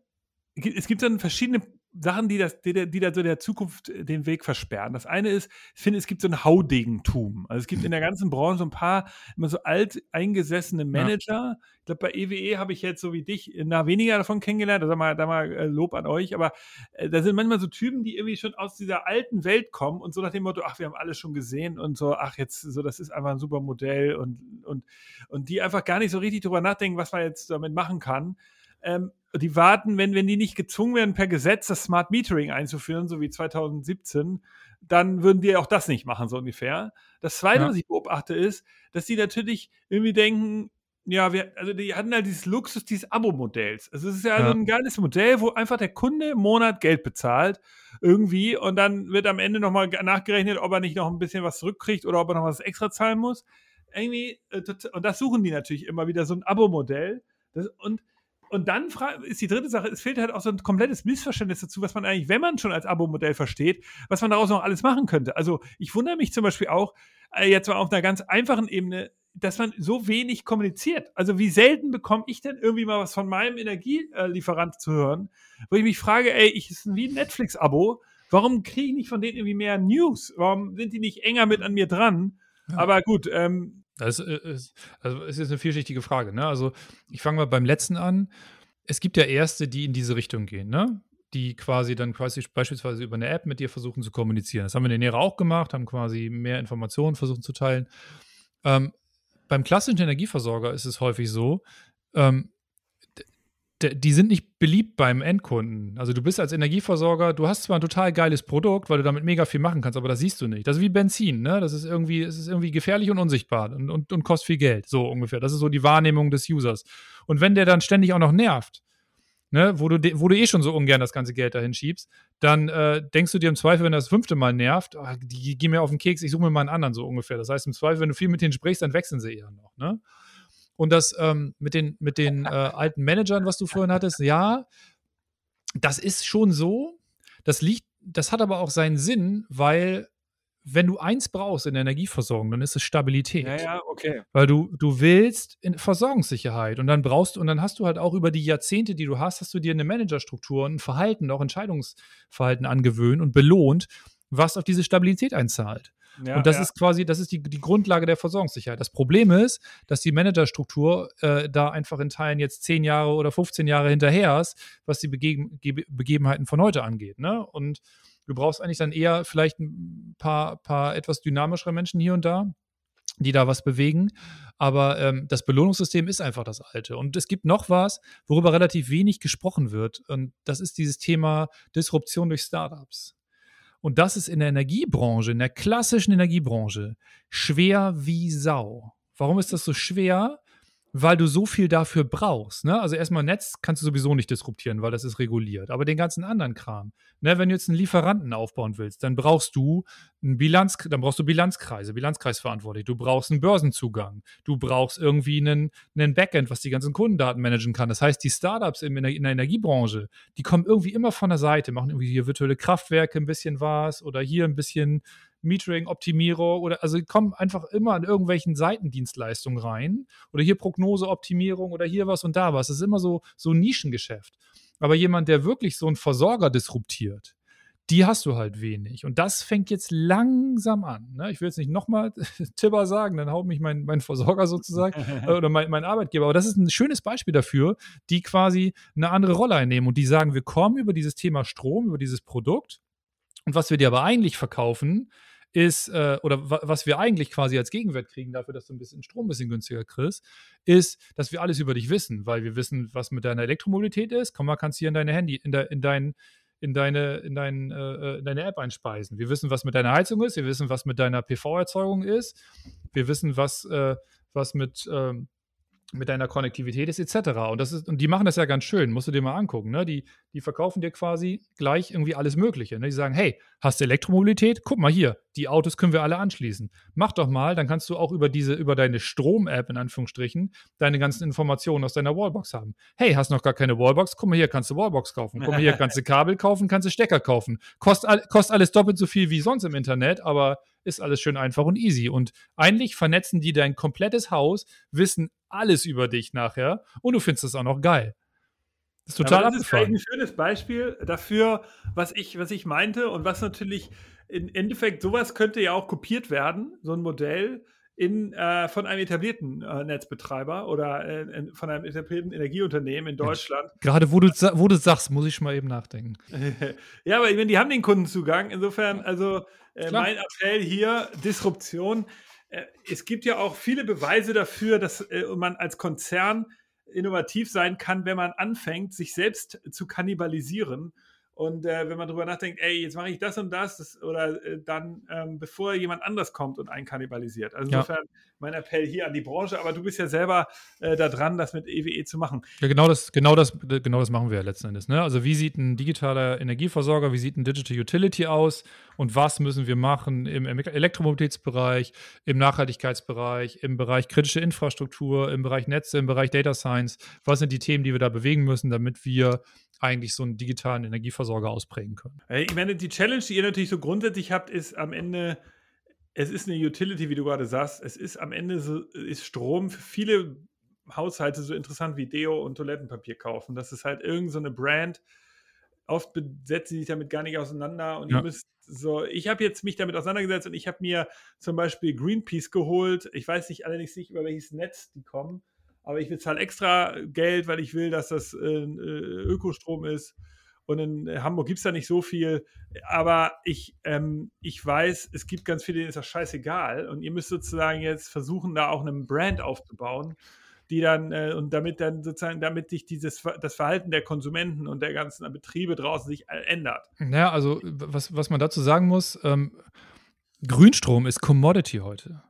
es gibt dann verschiedene Sachen, die, das, die, die da so der Zukunft äh, den Weg versperren. Das eine ist, ich finde, es gibt so ein Haudegentum. Also es gibt in der ganzen Branche so ein paar immer so alt eingesessene Manager. Ja. Ich glaube, bei EWE e habe ich jetzt so wie dich na weniger davon kennengelernt. Da mal, da mal äh, Lob an euch. Aber äh, da sind manchmal so Typen, die irgendwie schon aus dieser alten Welt kommen und so nach dem Motto, ach, wir haben alles schon gesehen und so, ach, jetzt so, das ist einfach ein super Modell und, und, und die einfach gar nicht so richtig drüber nachdenken, was man jetzt damit machen kann. Ähm, die warten, wenn, wenn die nicht gezwungen werden, per Gesetz das Smart Metering einzuführen, so wie 2017, dann würden die auch das nicht machen, so ungefähr. Das Zweite, ja. was ich beobachte, ist, dass die natürlich irgendwie denken, ja, wir, also die hatten halt dieses Luxus dieses Abo-Modells. Also es ist ja, ja. so ein geiles Modell, wo einfach der Kunde im Monat Geld bezahlt, irgendwie, und dann wird am Ende nochmal nachgerechnet, ob er nicht noch ein bisschen was zurückkriegt oder ob er noch was extra zahlen muss. Irgendwie, äh, und das suchen die natürlich immer wieder, so ein Abo-Modell. Und und dann ist die dritte Sache, es fehlt halt auch so ein komplettes Missverständnis dazu, was man eigentlich, wenn man schon als Abo-Modell versteht, was man daraus noch alles machen könnte. Also ich wundere mich zum Beispiel auch, äh, jetzt mal auf einer ganz einfachen Ebene, dass man so wenig kommuniziert. Also wie selten bekomme ich denn irgendwie mal was von meinem Energielieferant zu hören, wo ich mich frage, ey, ich ist wie ein Netflix-Abo, warum kriege ich nicht von denen irgendwie mehr News? Warum sind die nicht enger mit an mir dran? Ja. Aber gut, ähm, das ist, ist, also es ist eine vielschichtige Frage. Ne? Also ich fange mal beim letzten an. Es gibt ja Erste, die in diese Richtung gehen, ne? die quasi dann quasi beispielsweise über eine App mit dir versuchen zu kommunizieren. Das haben wir in der Nähe auch gemacht, haben quasi mehr Informationen versucht zu teilen. Ähm, beim klassischen Energieversorger ist es häufig so, ähm, die sind nicht beliebt beim Endkunden. Also du bist als Energieversorger, du hast zwar ein total geiles Produkt, weil du damit mega viel machen kannst, aber das siehst du nicht. Das ist wie Benzin, ne? Das ist irgendwie, es ist irgendwie gefährlich und unsichtbar und, und, und kostet viel Geld, so ungefähr. Das ist so die Wahrnehmung des Users. Und wenn der dann ständig auch noch nervt, ne, wo, du wo du eh schon so ungern das ganze Geld dahin schiebst, dann äh, denkst du dir im Zweifel, wenn das fünfte Mal nervt, ach, die gehen mir auf den Keks, ich suche mir mal einen anderen so ungefähr. Das heißt, im Zweifel, wenn du viel mit denen sprichst, dann wechseln sie eher noch. Ne? Und das ähm, mit den, mit den äh, alten Managern, was du vorhin hattest, ja, das ist schon so. Das liegt, das hat aber auch seinen Sinn, weil wenn du eins brauchst in der Energieversorgung, dann ist es Stabilität. Ja, ja, okay. Weil du, du willst in Versorgungssicherheit und dann brauchst und dann hast du halt auch über die Jahrzehnte, die du hast, hast du dir eine Managerstruktur und ein Verhalten, auch Entscheidungsverhalten angewöhnt und belohnt, was auf diese Stabilität einzahlt. Ja, und das ja. ist quasi, das ist die, die Grundlage der Versorgungssicherheit. Das Problem ist, dass die Managerstruktur äh, da einfach in Teilen jetzt 10 Jahre oder 15 Jahre hinterher ist, was die Begeben, Begebenheiten von heute angeht. Ne? Und Du brauchst eigentlich dann eher vielleicht ein paar, paar etwas dynamischere Menschen hier und da, die da was bewegen. Aber ähm, das Belohnungssystem ist einfach das alte. Und es gibt noch was, worüber relativ wenig gesprochen wird. Und das ist dieses Thema Disruption durch Startups. Und das ist in der Energiebranche, in der klassischen Energiebranche, schwer wie Sau. Warum ist das so schwer? Weil du so viel dafür brauchst. Ne? Also erstmal Netz kannst du sowieso nicht disruptieren, weil das ist reguliert. Aber den ganzen anderen Kram. Ne? Wenn du jetzt einen Lieferanten aufbauen willst, dann brauchst du einen Bilanz, dann brauchst du Bilanzkreise, Bilanzkreisverantwortlich. Du brauchst einen Börsenzugang. Du brauchst irgendwie einen, einen Backend, was die ganzen Kundendaten managen kann. Das heißt, die Startups in in der Energiebranche, die kommen irgendwie immer von der Seite, machen irgendwie hier virtuelle Kraftwerke ein bisschen was oder hier ein bisschen Metering-Optimierung oder also kommen einfach immer an irgendwelchen Seitendienstleistungen rein oder hier Prognoseoptimierung oder hier was und da was. Das ist immer so, so ein Nischengeschäft. Aber jemand, der wirklich so einen Versorger disruptiert, die hast du halt wenig. Und das fängt jetzt langsam an. Ne? Ich will jetzt nicht nochmal Tibber sagen, dann haut mich mein, mein Versorger sozusagen äh, oder mein, mein Arbeitgeber. Aber das ist ein schönes Beispiel dafür, die quasi eine andere Rolle einnehmen und die sagen, wir kommen über dieses Thema Strom, über dieses Produkt. Und was wir dir aber eigentlich verkaufen, ist, äh, oder was wir eigentlich quasi als Gegenwert kriegen dafür, dass du ein bisschen Strom ein bisschen günstiger kriegst, ist, dass wir alles über dich wissen, weil wir wissen, was mit deiner Elektromobilität ist. Komm mal, kannst du hier in deine Handy, in, de, in dein in deine, in, dein, äh, in deine App einspeisen. Wir wissen, was mit deiner Heizung ist, wir wissen, was mit deiner PV-Erzeugung ist, wir wissen, was, äh, was mit, ähm, mit deiner Konnektivität ist, etc. Und, das ist, und die machen das ja ganz schön, musst du dir mal angucken. Ne? Die, die verkaufen dir quasi gleich irgendwie alles Mögliche. Ne? Die sagen, hey, hast du Elektromobilität? Guck mal hier, die Autos können wir alle anschließen. Mach doch mal, dann kannst du auch über diese, über deine Strom-App in Anführungsstrichen deine ganzen Informationen aus deiner Wallbox haben. Hey, hast noch gar keine Wallbox? Guck mal hier, kannst du Wallbox kaufen. Guck mal hier, kannst du Kabel kaufen, kannst du Stecker kaufen. Kost, kostet alles doppelt so viel wie sonst im Internet, aber ist alles schön einfach und easy. Und eigentlich vernetzen die dein komplettes Haus, wissen alles über dich nachher und du findest es auch noch geil. Das ist total Aber das abgefahren. ist ein schönes Beispiel dafür, was ich, was ich meinte und was natürlich im Endeffekt sowas könnte ja auch kopiert werden, so ein Modell in, äh, von einem etablierten äh, Netzbetreiber oder äh, von einem etablierten Energieunternehmen in Deutschland. Gerade wo du, wo du sagst, muss ich mal eben nachdenken. ja, aber ich meine, die haben den Kundenzugang. Insofern, also äh, mein Appell hier, Disruption. Äh, es gibt ja auch viele Beweise dafür, dass äh, man als Konzern innovativ sein kann, wenn man anfängt, sich selbst zu kannibalisieren. Und äh, wenn man darüber nachdenkt, ey, jetzt mache ich das und das, das oder äh, dann, ähm, bevor jemand anders kommt und einen kannibalisiert. Also insofern ja. mein Appell hier an die Branche, aber du bist ja selber äh, da dran, das mit EWE e zu machen. Ja, genau das, genau das, genau das machen wir ja letzten Endes. Ne? Also wie sieht ein digitaler Energieversorger, wie sieht ein Digital Utility aus und was müssen wir machen im Elektromobilitätsbereich, im Nachhaltigkeitsbereich, im Bereich kritische Infrastruktur, im Bereich Netze, im Bereich Data Science. Was sind die Themen, die wir da bewegen müssen, damit wir eigentlich so einen digitalen Energieversorger ausprägen können. Ich meine, die Challenge, die ihr natürlich so grundsätzlich habt, ist am Ende, es ist eine Utility, wie du gerade sagst. Es ist am Ende so, ist Strom für viele Haushalte so interessant wie Deo und Toilettenpapier kaufen. Das ist halt irgendeine so Brand. Oft setzen sie sich damit gar nicht auseinander und ja. ihr müsst so, ich habe jetzt mich damit auseinandergesetzt und ich habe mir zum Beispiel Greenpeace geholt. Ich weiß nicht allerdings nicht, über welches Netz die kommen aber ich bezahle extra Geld, weil ich will, dass das äh, äh Ökostrom ist. Und in Hamburg gibt es da nicht so viel. Aber ich, ähm, ich weiß, es gibt ganz viele, denen ist das scheißegal. Und ihr müsst sozusagen jetzt versuchen, da auch einen Brand aufzubauen, die dann, äh, und damit dann sozusagen, damit sich dieses, das Verhalten der Konsumenten und der ganzen Betriebe draußen sich ändert. Naja, also was, was man dazu sagen muss, ähm, Grünstrom ist Commodity heute.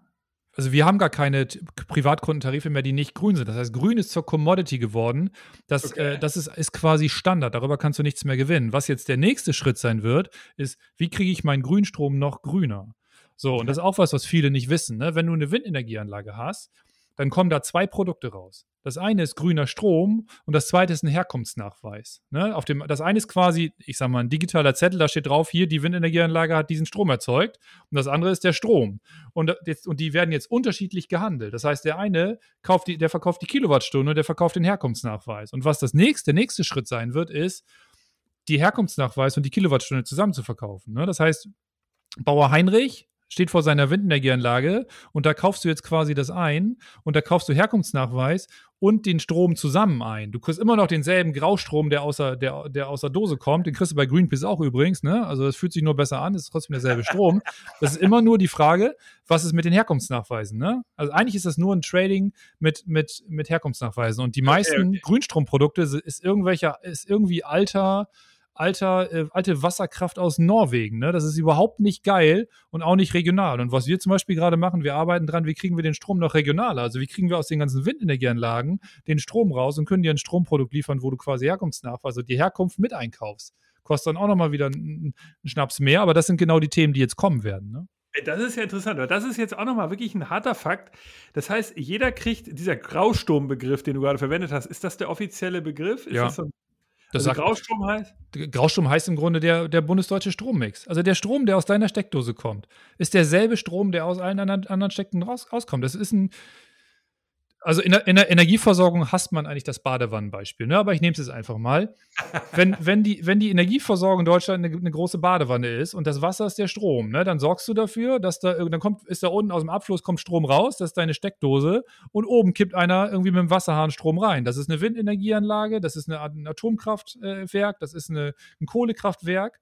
Also wir haben gar keine Privatkundentarife mehr, die nicht grün sind. Das heißt, grün ist zur Commodity geworden. Das, okay. äh, das ist, ist quasi Standard. Darüber kannst du nichts mehr gewinnen. Was jetzt der nächste Schritt sein wird, ist, wie kriege ich meinen Grünstrom noch grüner? So, und das ist auch was, was viele nicht wissen. Ne? Wenn du eine Windenergieanlage hast, dann kommen da zwei Produkte raus. Das eine ist grüner Strom und das zweite ist ein Herkunftsnachweis. Ne? Auf dem, das eine ist quasi, ich sage mal, ein digitaler Zettel, da steht drauf, hier, die Windenergieanlage hat diesen Strom erzeugt. Und das andere ist der Strom. Und, jetzt, und die werden jetzt unterschiedlich gehandelt. Das heißt, der eine kauft die, der verkauft die Kilowattstunde und der verkauft den Herkunftsnachweis. Und was das nächste, der nächste Schritt sein wird, ist, die Herkunftsnachweis und die Kilowattstunde zusammen zu verkaufen. Ne? Das heißt, Bauer Heinrich steht vor seiner Windenergieanlage und da kaufst du jetzt quasi das ein und da kaufst du Herkunftsnachweis und den Strom zusammen ein. Du kriegst immer noch denselben Graustrom, der außer, der, der außer Dose kommt. Den kriegst du bei Greenpeace auch übrigens. Ne? Also das fühlt sich nur besser an, ist trotzdem derselbe Strom. Das ist immer nur die Frage, was ist mit den Herkunftsnachweisen? Ne? Also eigentlich ist das nur ein Trading mit, mit, mit Herkunftsnachweisen. Und die meisten okay, okay. Grünstromprodukte ist irgendwelcher, ist irgendwie alter alter, äh, alte Wasserkraft aus Norwegen. Ne? Das ist überhaupt nicht geil und auch nicht regional. Und was wir zum Beispiel gerade machen, wir arbeiten dran, wie kriegen wir den Strom noch regionaler? Also wie kriegen wir aus den ganzen Windenergieanlagen den Strom raus und können dir ein Stromprodukt liefern, wo du quasi Herkunftsnach, also die Herkunft mit einkaufst. Kostet dann auch nochmal wieder einen, Schnaps mehr, aber das sind genau die Themen, die jetzt kommen werden. Ne? Das ist ja interessant, das ist jetzt auch nochmal wirklich ein harter Fakt. Das heißt, jeder kriegt, dieser Grausturmbegriff, den du gerade verwendet hast, ist das der offizielle Begriff? Ist ja. das so ein das also Graustrom heißt? Graustrom heißt im Grunde der, der bundesdeutsche Strommix. Also der Strom, der aus deiner Steckdose kommt, ist derselbe Strom, der aus allen anderen, anderen Steckdosen raus, rauskommt. Das ist ein, also in der, in der, Energieversorgung hasst man eigentlich das Badewannenbeispiel, ne? aber ich nehme es jetzt einfach mal. wenn, wenn, die, wenn die Energieversorgung in Deutschland eine, eine, große Badewanne ist und das Wasser ist der Strom, ne? dann sorgst du dafür, dass da, dann kommt, ist da unten aus dem Abfluss kommt Strom raus, das ist deine Steckdose und oben kippt einer irgendwie mit dem Wasserhahn Strom rein. Das ist eine Windenergieanlage, das ist eine, ein Atomkraftwerk, das ist eine, ein Kohlekraftwerk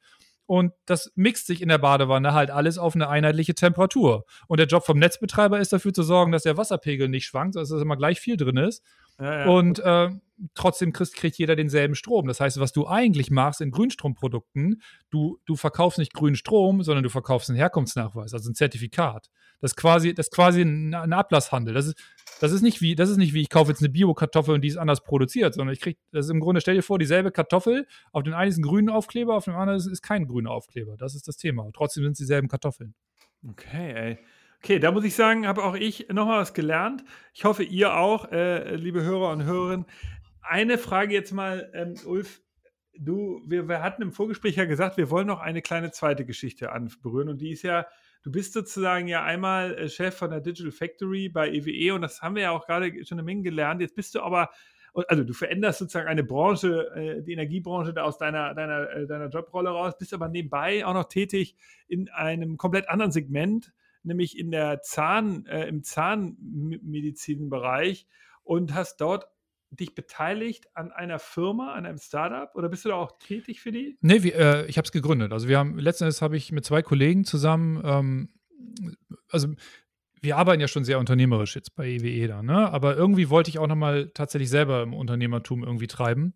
und das mixt sich in der Badewanne halt alles auf eine einheitliche Temperatur. Und der Job vom Netzbetreiber ist dafür zu sorgen, dass der Wasserpegel nicht schwankt, dass immer gleich viel drin ist. Ja, ja. Und äh, trotzdem kriegt, kriegt jeder denselben Strom. Das heißt, was du eigentlich machst in Grünstromprodukten, du, du verkaufst nicht grünen Strom, sondern du verkaufst einen Herkunftsnachweis, also ein Zertifikat. Das ist quasi, das ist quasi ein, ein Ablasshandel. Das ist, das ist nicht wie, das ist nicht wie, ich kaufe jetzt eine Bio-Kartoffel und die ist anders produziert, sondern ich kriege, das ist im Grunde, stell dir vor, dieselbe Kartoffel, auf den einen ist ein grüner Aufkleber, auf dem anderen ist, ist kein grüner Aufkleber. Das ist das Thema. trotzdem sind es dieselben Kartoffeln. Okay, ey. Okay, da muss ich sagen, habe auch ich nochmal was gelernt. Ich hoffe, ihr auch, äh, liebe Hörer und Hörerinnen. Eine Frage jetzt mal, ähm, Ulf. Du, wir, wir hatten im Vorgespräch ja gesagt, wir wollen noch eine kleine zweite Geschichte anberühren und die ist ja Du bist sozusagen ja einmal äh, Chef von der Digital Factory bei EWE e und das haben wir ja auch gerade schon eine Menge gelernt. Jetzt bist du aber, also du veränderst sozusagen eine Branche, äh, die Energiebranche da aus deiner, deiner, äh, deiner Jobrolle raus, bist aber nebenbei auch noch tätig in einem komplett anderen Segment, nämlich in der Zahn, im Zahnmedizinbereich und hast dort dich beteiligt an einer Firma, an einem Startup oder bist du da auch tätig für die? Nee, wie, äh, ich habe es gegründet. Also wir haben, letztendlich habe ich mit zwei Kollegen zusammen, ähm, also wir arbeiten ja schon sehr unternehmerisch jetzt bei EWE e da, ne? Aber irgendwie wollte ich auch nochmal tatsächlich selber im Unternehmertum irgendwie treiben.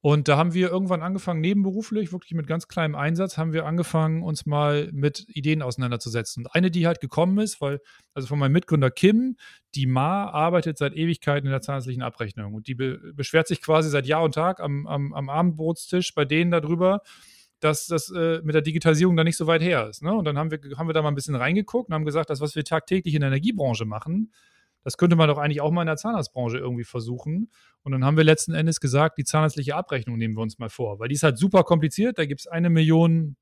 Und da haben wir irgendwann angefangen, nebenberuflich, wirklich mit ganz kleinem Einsatz, haben wir angefangen, uns mal mit Ideen auseinanderzusetzen. Und eine, die halt gekommen ist, weil, also von meinem Mitgründer Kim, die Ma arbeitet seit Ewigkeiten in der zahnärztlichen Abrechnung. Und die be beschwert sich quasi seit Jahr und Tag am, am, am Abendbrotstisch bei denen darüber, dass das äh, mit der Digitalisierung da nicht so weit her ist. Ne? Und dann haben wir, haben wir da mal ein bisschen reingeguckt und haben gesagt, das, was wir tagtäglich in der Energiebranche machen, das könnte man doch eigentlich auch mal in der Zahnarztbranche irgendwie versuchen. Und dann haben wir letzten Endes gesagt, die zahnärztliche Abrechnung nehmen wir uns mal vor, weil die ist halt super kompliziert. Da gibt es eine Million,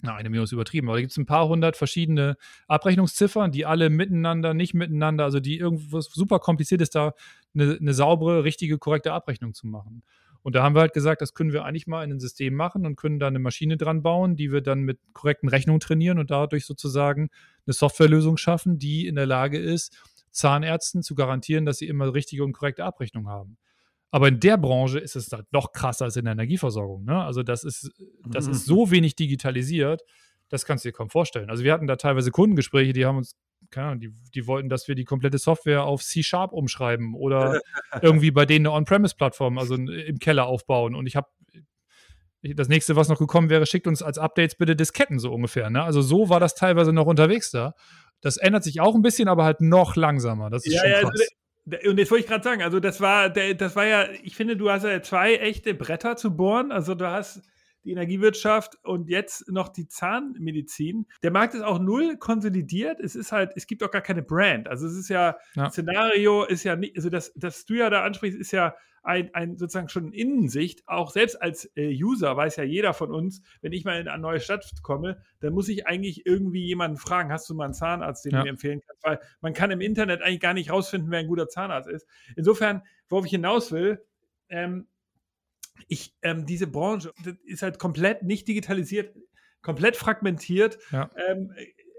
na, eine Million ist übertrieben, aber da gibt es ein paar hundert verschiedene Abrechnungsziffern, die alle miteinander, nicht miteinander, also die irgendwas super kompliziert ist, da eine, eine saubere, richtige, korrekte Abrechnung zu machen. Und da haben wir halt gesagt, das können wir eigentlich mal in ein System machen und können da eine Maschine dran bauen, die wir dann mit korrekten Rechnungen trainieren und dadurch sozusagen eine Softwarelösung schaffen, die in der Lage ist, Zahnärzten zu garantieren, dass sie immer richtige und korrekte Abrechnung haben. Aber in der Branche ist es halt noch krasser als in der Energieversorgung. Ne? Also das ist, das mhm. ist so wenig digitalisiert, das kannst du dir kaum vorstellen. Also wir hatten da teilweise Kundengespräche, die haben uns, keine Ahnung, die, die wollten, dass wir die komplette Software auf C-Sharp umschreiben oder irgendwie bei denen eine On-Premise-Plattform, also im Keller aufbauen. Und ich habe das nächste, was noch gekommen wäre, schickt uns als Updates bitte Disketten so ungefähr. Ne? Also so war das teilweise noch unterwegs da. Das ändert sich auch ein bisschen, aber halt noch langsamer. Das ist ja, schon ja, krass. Also, und jetzt wollte ich gerade sagen, also das war, das war ja, ich finde, du hast ja zwei echte Bretter zu bohren. Also du hast die Energiewirtschaft und jetzt noch die Zahnmedizin. Der Markt ist auch null konsolidiert. Es ist halt, es gibt auch gar keine Brand. Also es ist ja, ja. Szenario ist ja nicht, also das, das du ja da ansprichst, ist ja ein, ein sozusagen schon Innensicht. Auch selbst als äh, User weiß ja jeder von uns, wenn ich mal in eine neue Stadt komme, dann muss ich eigentlich irgendwie jemanden fragen, hast du mal einen Zahnarzt, den ja. du mir empfehlen kannst? Weil man kann im Internet eigentlich gar nicht rausfinden, wer ein guter Zahnarzt ist. Insofern, worauf ich hinaus will, ähm, ich, ähm, diese Branche ist halt komplett nicht digitalisiert, komplett fragmentiert. Ja. Ähm,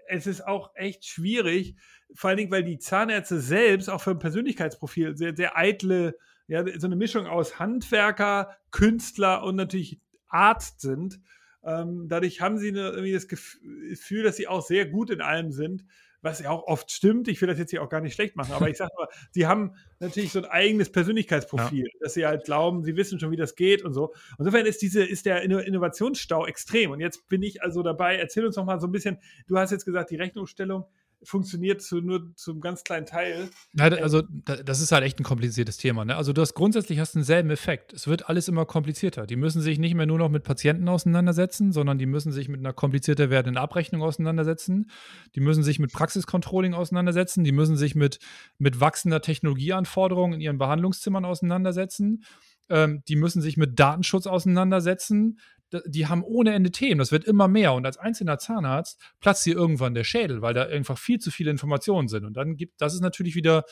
es ist auch echt schwierig, vor allen Dingen, weil die Zahnärzte selbst auch für ein Persönlichkeitsprofil sehr, sehr eitle, ja, so eine Mischung aus Handwerker, Künstler und natürlich Arzt sind. Ähm, dadurch haben sie eine, irgendwie das Gefühl, dass sie auch sehr gut in allem sind was ja auch oft stimmt. Ich will das jetzt hier auch gar nicht schlecht machen, aber ich sage mal, sie haben natürlich so ein eigenes Persönlichkeitsprofil, ja. dass sie halt glauben, sie wissen schon, wie das geht und so. Insofern ist diese, ist der Innovationsstau extrem. Und jetzt bin ich also dabei, erzähl uns noch mal so ein bisschen, du hast jetzt gesagt, die Rechnungsstellung, funktioniert zu, nur zu einem ganz kleinen Teil. Ja, also das ist halt echt ein kompliziertes Thema. Ne? Also du hast grundsätzlich hast denselben Effekt. Es wird alles immer komplizierter. Die müssen sich nicht mehr nur noch mit Patienten auseinandersetzen, sondern die müssen sich mit einer komplizierter werdenden Abrechnung auseinandersetzen. Die müssen sich mit Praxiscontrolling auseinandersetzen. Die müssen sich mit, mit wachsender Technologieanforderungen in ihren Behandlungszimmern auseinandersetzen ähm, die müssen sich mit Datenschutz auseinandersetzen die haben ohne Ende Themen. Das wird immer mehr. Und als einzelner Zahnarzt platzt hier irgendwann der Schädel, weil da einfach viel zu viele Informationen sind. Und dann gibt, das ist natürlich wieder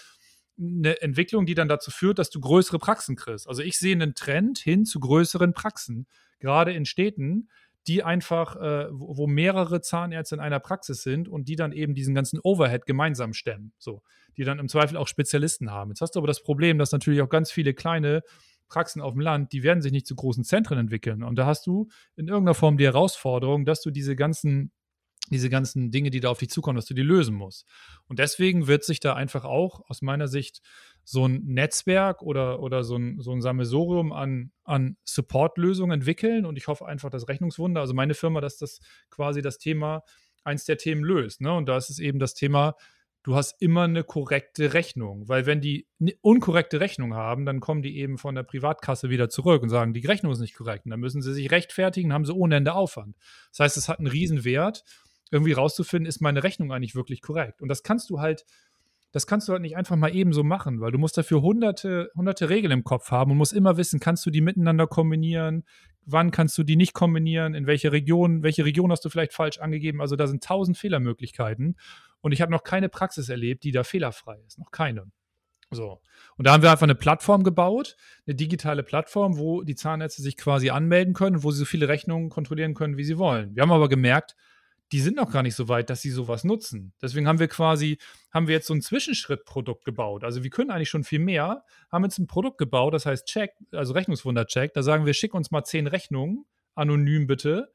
eine Entwicklung, die dann dazu führt, dass du größere Praxen kriegst. Also ich sehe einen Trend hin zu größeren Praxen, gerade in Städten, die einfach, äh, wo mehrere Zahnärzte in einer Praxis sind und die dann eben diesen ganzen Overhead gemeinsam stemmen. So, die dann im Zweifel auch Spezialisten haben. Jetzt hast du aber das Problem, dass natürlich auch ganz viele kleine Praxen auf dem Land, die werden sich nicht zu großen Zentren entwickeln. Und da hast du in irgendeiner Form die Herausforderung, dass du diese ganzen diese ganzen Dinge, die da auf dich zukommen, dass du die lösen musst. Und deswegen wird sich da einfach auch aus meiner Sicht so ein Netzwerk oder, oder so, ein, so ein Sammelsorium an, an Support-Lösungen entwickeln. Und ich hoffe einfach, dass Rechnungswunder, also meine Firma, dass das quasi das Thema, eins der Themen löst. Ne? Und da ist es eben das Thema du hast immer eine korrekte Rechnung. Weil wenn die eine unkorrekte Rechnung haben, dann kommen die eben von der Privatkasse wieder zurück und sagen, die Rechnung ist nicht korrekt. Und dann müssen sie sich rechtfertigen, haben sie ohne Ende Aufwand. Das heißt, es hat einen Riesenwert, irgendwie rauszufinden, ist meine Rechnung eigentlich wirklich korrekt. Und das kannst du halt, das kannst du halt nicht einfach mal eben so machen, weil du musst dafür hunderte, hunderte Regeln im Kopf haben und musst immer wissen, kannst du die miteinander kombinieren, wann kannst du die nicht kombinieren, in welche Region, welche Region hast du vielleicht falsch angegeben. Also da sind tausend Fehlermöglichkeiten. Und ich habe noch keine Praxis erlebt, die da fehlerfrei ist. Noch keine. So. Und da haben wir einfach eine Plattform gebaut, eine digitale Plattform, wo die Zahnärzte sich quasi anmelden können, wo sie so viele Rechnungen kontrollieren können, wie sie wollen. Wir haben aber gemerkt, die sind noch gar nicht so weit, dass sie sowas nutzen. Deswegen haben wir quasi, haben wir jetzt so ein Zwischenschrittprodukt gebaut. Also wir können eigentlich schon viel mehr, haben jetzt ein Produkt gebaut, das heißt Check, also Rechnungswunder-Check. Da sagen wir, schick uns mal zehn Rechnungen, anonym bitte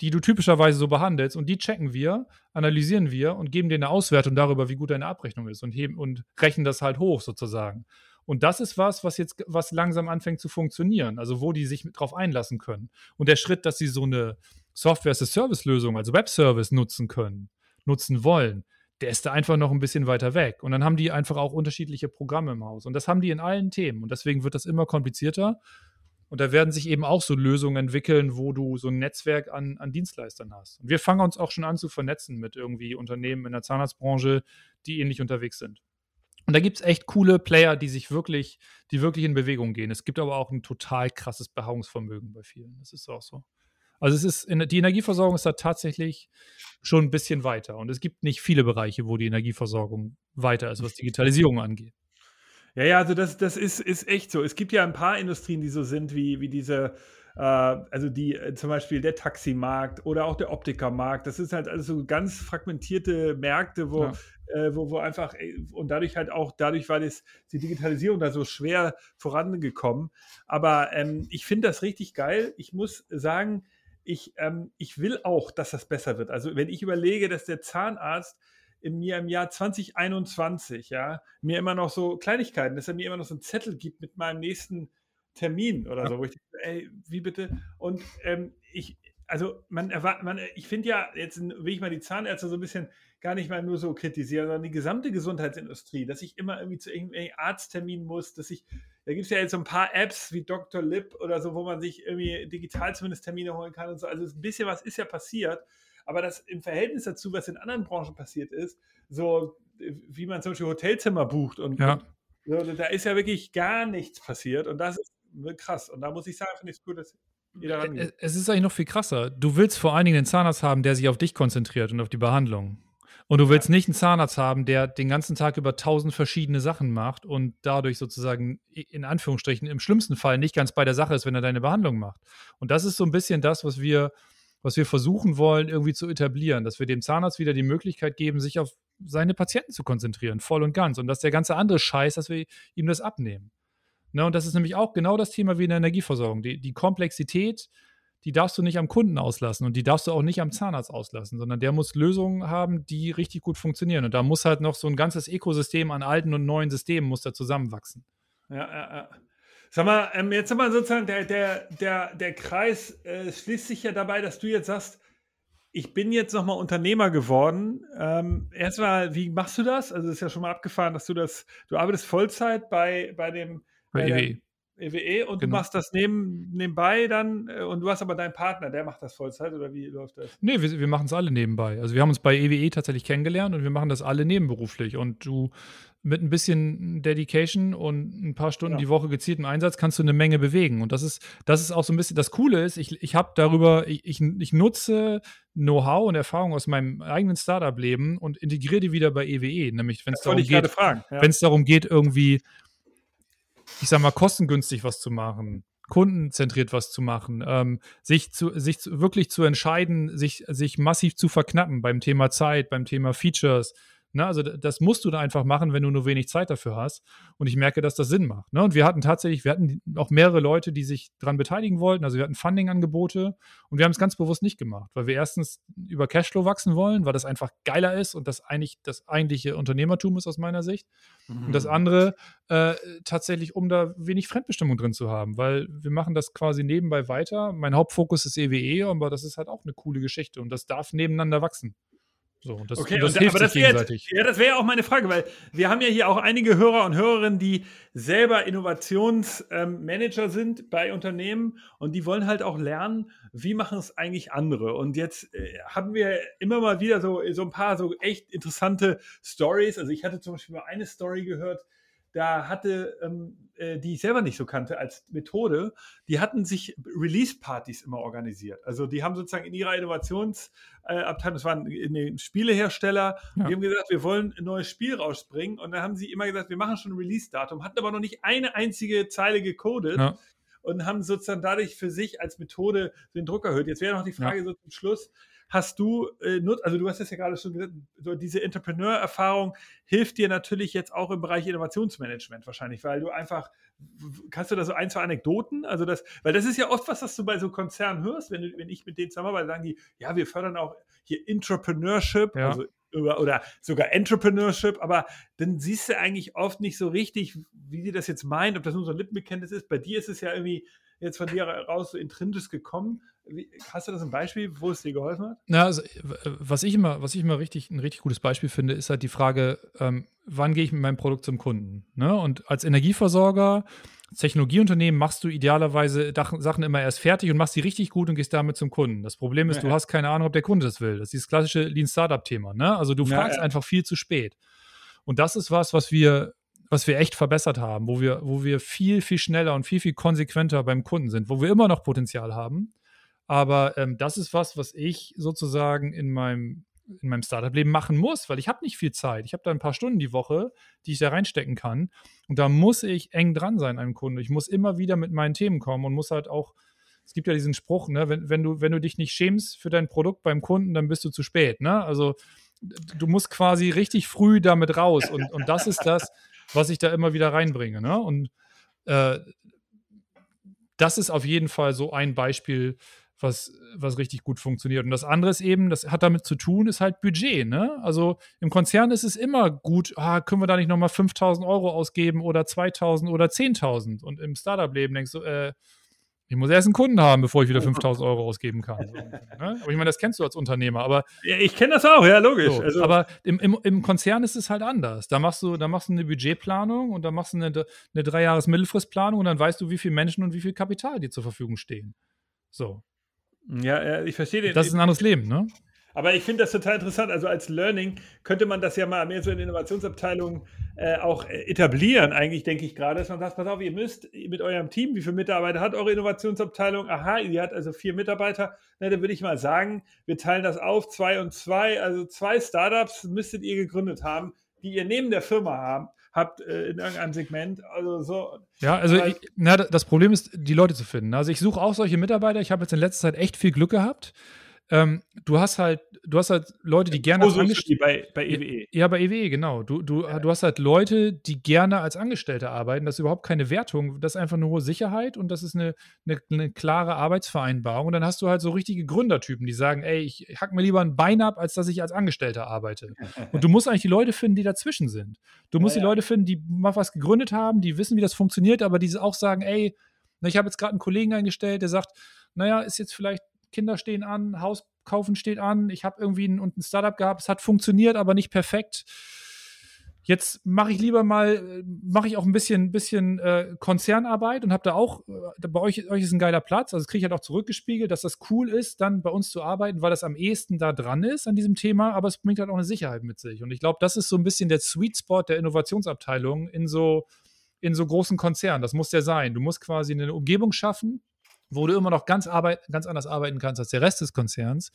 die du typischerweise so behandelst und die checken wir, analysieren wir und geben dir eine Auswertung darüber, wie gut deine Abrechnung ist und heben und rechnen das halt hoch sozusagen. Und das ist was, was jetzt was langsam anfängt zu funktionieren, also wo die sich drauf einlassen können. Und der Schritt, dass sie so eine Software-as-a-Service-Lösung, also Web-Service nutzen können, nutzen wollen, der ist da einfach noch ein bisschen weiter weg. Und dann haben die einfach auch unterschiedliche Programme im Haus. Und das haben die in allen Themen. Und deswegen wird das immer komplizierter. Und da werden sich eben auch so Lösungen entwickeln, wo du so ein Netzwerk an, an Dienstleistern hast. Und wir fangen uns auch schon an zu vernetzen mit irgendwie Unternehmen in der Zahnarztbranche, die ähnlich unterwegs sind. Und da gibt es echt coole Player, die sich wirklich, die wirklich in Bewegung gehen. Es gibt aber auch ein total krasses Beharrungsvermögen bei vielen. Das ist auch so. Also es ist, die Energieversorgung ist da tatsächlich schon ein bisschen weiter. Und es gibt nicht viele Bereiche, wo die Energieversorgung weiter ist, was Digitalisierung angeht. Ja, ja, also das, das ist, ist echt so. Es gibt ja ein paar Industrien, die so sind, wie, wie diese, äh, also die äh, zum Beispiel der Taximarkt oder auch der Optikermarkt. Das ist halt also so ganz fragmentierte Märkte, wo, ja. äh, wo, wo einfach, äh, und dadurch halt auch, dadurch war das, die Digitalisierung da so schwer vorangekommen. Aber ähm, ich finde das richtig geil. Ich muss sagen, ich, ähm, ich will auch, dass das besser wird. Also wenn ich überlege, dass der Zahnarzt in mir im Jahr 2021, ja, mir immer noch so Kleinigkeiten, dass er mir immer noch so einen Zettel gibt mit meinem nächsten Termin oder so, wo ich denke, ey, wie bitte? Und ähm, ich, also man erwartet, man, ich finde ja, jetzt will ich mal die Zahnärzte so ein bisschen gar nicht mal nur so kritisieren, sondern die gesamte Gesundheitsindustrie, dass ich immer irgendwie zu irgendwelchen Arztterminen muss, dass ich, da gibt es ja jetzt so ein paar Apps wie Dr. Lip oder so, wo man sich irgendwie digital zumindest Termine holen kann und so. Also ein bisschen was ist ja passiert, aber das im Verhältnis dazu, was in anderen Branchen passiert ist, so wie man zum Beispiel Hotelzimmer bucht und, ja. und so, da ist ja wirklich gar nichts passiert und das ist krass. Und da muss ich sagen, finde ich es gut, dass jeder rangeht. Es ist eigentlich noch viel krasser. Du willst vor allen Dingen einen Zahnarzt haben, der sich auf dich konzentriert und auf die Behandlung. Und du willst nicht einen Zahnarzt haben, der den ganzen Tag über tausend verschiedene Sachen macht und dadurch sozusagen in Anführungsstrichen im schlimmsten Fall nicht ganz bei der Sache ist, wenn er deine Behandlung macht. Und das ist so ein bisschen das, was wir, was wir versuchen wollen, irgendwie zu etablieren, dass wir dem Zahnarzt wieder die Möglichkeit geben, sich auf seine Patienten zu konzentrieren, voll und ganz. Und dass der ganze andere Scheiß, dass wir ihm das abnehmen. Ne, und das ist nämlich auch genau das Thema wie in der Energieversorgung. Die, die Komplexität, die darfst du nicht am Kunden auslassen und die darfst du auch nicht am Zahnarzt auslassen, sondern der muss Lösungen haben, die richtig gut funktionieren. Und da muss halt noch so ein ganzes Ökosystem an alten und neuen Systemen muss da zusammenwachsen. Ja, ja, ja. Sag mal, ähm, jetzt mal sozusagen, der, der, der, der Kreis äh, schließt sich ja dabei, dass du jetzt sagst, ich bin jetzt nochmal Unternehmer geworden. Ähm, erstmal, wie machst du das? Also, es ist ja schon mal abgefahren, dass du das, du arbeitest Vollzeit bei, bei dem. Bei, bei EWE. EWE und genau. du machst das neben, nebenbei dann äh, und du hast aber deinen Partner, der macht das Vollzeit oder wie läuft das? Nee, wir, wir machen es alle nebenbei. Also wir haben uns bei EWE e tatsächlich kennengelernt und wir machen das alle nebenberuflich und du mit ein bisschen Dedication und ein paar Stunden ja. die Woche gezielten Einsatz kannst du eine Menge bewegen. Und das ist, das ist auch so ein bisschen, das Coole ist, ich, ich habe darüber, ich, ich, ich nutze Know-how und Erfahrung aus meinem eigenen Startup-Leben und integriere die wieder bei EWE. E. Nämlich, wenn es darum, geht, ja. darum geht, irgendwie ich sag mal, kostengünstig was zu machen, kundenzentriert was zu machen, ähm, sich, zu, sich zu, wirklich zu entscheiden, sich, sich massiv zu verknappen beim Thema Zeit, beim Thema Features, Ne? Also das musst du da einfach machen, wenn du nur wenig Zeit dafür hast. Und ich merke, dass das Sinn macht. Ne? Und wir hatten tatsächlich, wir hatten auch mehrere Leute, die sich daran beteiligen wollten. Also wir hatten Funding-Angebote und wir haben es ganz bewusst nicht gemacht, weil wir erstens über Cashflow wachsen wollen, weil das einfach geiler ist und das eigentlich das eigentliche Unternehmertum ist aus meiner Sicht. Mhm. Und das mhm. andere äh, tatsächlich, um da wenig Fremdbestimmung drin zu haben, weil wir machen das quasi nebenbei weiter. Mein Hauptfokus ist EWE, e, aber das ist halt auch eine coole Geschichte und das darf nebeneinander wachsen. So, und das, okay, und das und, hilft aber das. Jetzt, ja, das wäre ja auch meine Frage, weil wir haben ja hier auch einige Hörer und Hörerinnen, die selber Innovationsmanager ähm, sind bei Unternehmen und die wollen halt auch lernen, wie machen es eigentlich andere. Und jetzt äh, haben wir immer mal wieder so, so ein paar so echt interessante Stories. Also ich hatte zum Beispiel mal eine Story gehört, da hatte, ähm, äh, die ich selber nicht so kannte als Methode, die hatten sich Release-Partys immer organisiert. Also die haben sozusagen in ihrer Innovationsabteilung, äh, das waren in Spielehersteller, ja. die haben gesagt, wir wollen ein neues Spiel rausbringen und dann haben sie immer gesagt, wir machen schon ein Release-Datum, hatten aber noch nicht eine einzige Zeile gecodet. Ja. Und haben sozusagen dadurch für sich als Methode den Druck erhöht. Jetzt wäre noch die Frage ja. so zum Schluss, hast du, äh, also du hast es ja gerade schon gesagt, so diese Entrepreneur-Erfahrung hilft dir natürlich jetzt auch im Bereich Innovationsmanagement wahrscheinlich, weil du einfach, kannst du da so ein, zwei Anekdoten, also das, weil das ist ja oft was, was du bei so Konzernen hörst, wenn, du, wenn ich mit denen zusammenarbeite, sagen die, ja, wir fördern auch hier Entrepreneurship, ja. also oder sogar Entrepreneurship, aber dann siehst du eigentlich oft nicht so richtig, wie sie das jetzt meinen, ob das nur so ein Lippenbekenntnis ist. Bei dir ist es ja irgendwie jetzt von dir raus so intrinsisch gekommen. Hast du das ein Beispiel, wo es dir geholfen hat? Na, also, was ich immer, was ich immer richtig, ein richtig gutes Beispiel finde, ist halt die Frage, ähm, wann gehe ich mit meinem Produkt zum Kunden? Ne? Und als Energieversorger, Technologieunternehmen machst du idealerweise Sachen immer erst fertig und machst sie richtig gut und gehst damit zum Kunden. Das Problem ist, ja, du hast keine Ahnung, ob der Kunde das will. Das ist dieses klassische Lean Startup-Thema. Ne? Also du fragst ja, einfach viel zu spät. Und das ist was, was wir was wir echt verbessert haben, wo wir, wo wir viel, viel schneller und viel, viel konsequenter beim Kunden sind, wo wir immer noch Potenzial haben. Aber ähm, das ist was, was ich sozusagen in meinem, in meinem Startup-Leben machen muss, weil ich habe nicht viel Zeit. Ich habe da ein paar Stunden die Woche, die ich da reinstecken kann. Und da muss ich eng dran sein einem Kunden. Ich muss immer wieder mit meinen Themen kommen und muss halt auch, es gibt ja diesen Spruch, ne, wenn, wenn, du, wenn du dich nicht schämst für dein Produkt beim Kunden, dann bist du zu spät. Ne? Also du musst quasi richtig früh damit raus. Und, und das ist das, was ich da immer wieder reinbringe. Ne? Und äh, das ist auf jeden Fall so ein Beispiel, was, was richtig gut funktioniert. Und das andere ist eben, das hat damit zu tun, ist halt Budget. Ne? Also im Konzern ist es immer gut, ah, können wir da nicht nochmal 5000 Euro ausgeben oder 2000 oder 10.000? Und im Startup-Leben denkst du, äh, Ich muss erst einen Kunden haben, bevor ich wieder 5000 Euro ausgeben kann. So, ne? Aber ich meine, das kennst du als Unternehmer. Aber, ja, ich kenne das auch, ja, logisch. So, also, aber im, im, im, Konzern ist es halt anders. Da machst du, da machst du eine Budgetplanung und da machst du eine, eine Dreijahres-Mittelfristplanung und dann weißt du, wie viele Menschen und wie viel Kapital dir zur Verfügung stehen. So. Ja, ich verstehe den. Das ist ein anderes Leben, ne? Aber ich finde das total interessant. Also als Learning könnte man das ja mal mehr so in Innovationsabteilungen äh, auch äh, etablieren, eigentlich denke ich gerade, dass man sagt, pass auf, ihr müsst mit eurem Team, wie viele Mitarbeiter hat eure Innovationsabteilung? Aha, ihr hat also vier Mitarbeiter. Na, dann würde ich mal sagen, wir teilen das auf, zwei und zwei. Also zwei Startups müsstet ihr gegründet haben, die ihr neben der Firma haben, habt äh, in irgendeinem Segment. Also so. Ja, also ich, na, das Problem ist, die Leute zu finden. Also ich suche auch solche Mitarbeiter. Ich habe jetzt in letzter Zeit echt viel Glück gehabt ähm, du hast halt, du hast halt Leute, die gerne als Angestellte. Bei, bei EWE. E. Ja, bei EWE, genau. Du, du, ja. du hast halt Leute, die gerne als Angestellte arbeiten. Das ist überhaupt keine Wertung. Das ist einfach nur Sicherheit und das ist eine, eine, eine klare Arbeitsvereinbarung. Und dann hast du halt so richtige Gründertypen, die sagen, ey, ich hack mir lieber ein Bein ab, als dass ich als Angestellter arbeite. und du musst eigentlich die Leute finden, die dazwischen sind. Du musst ja, die Leute finden, die mal was gegründet haben, die wissen, wie das funktioniert, aber die auch sagen, ey, ich habe jetzt gerade einen Kollegen eingestellt, der sagt, naja, ist jetzt vielleicht Kinder stehen an, Haus kaufen steht an, ich habe irgendwie ein, ein Startup gehabt, es hat funktioniert, aber nicht perfekt. Jetzt mache ich lieber mal, mache ich auch ein bisschen, bisschen äh, Konzernarbeit und habe da auch, äh, bei euch, euch ist ein geiler Platz, also kriege ich halt auch zurückgespiegelt, dass das cool ist, dann bei uns zu arbeiten, weil das am ehesten da dran ist an diesem Thema, aber es bringt halt auch eine Sicherheit mit sich. Und ich glaube, das ist so ein bisschen der Sweet Spot der Innovationsabteilung in so, in so großen Konzernen. Das muss der sein. Du musst quasi eine Umgebung schaffen, wo du immer noch ganz, arbeit, ganz anders arbeiten kannst als der Rest des Konzerns.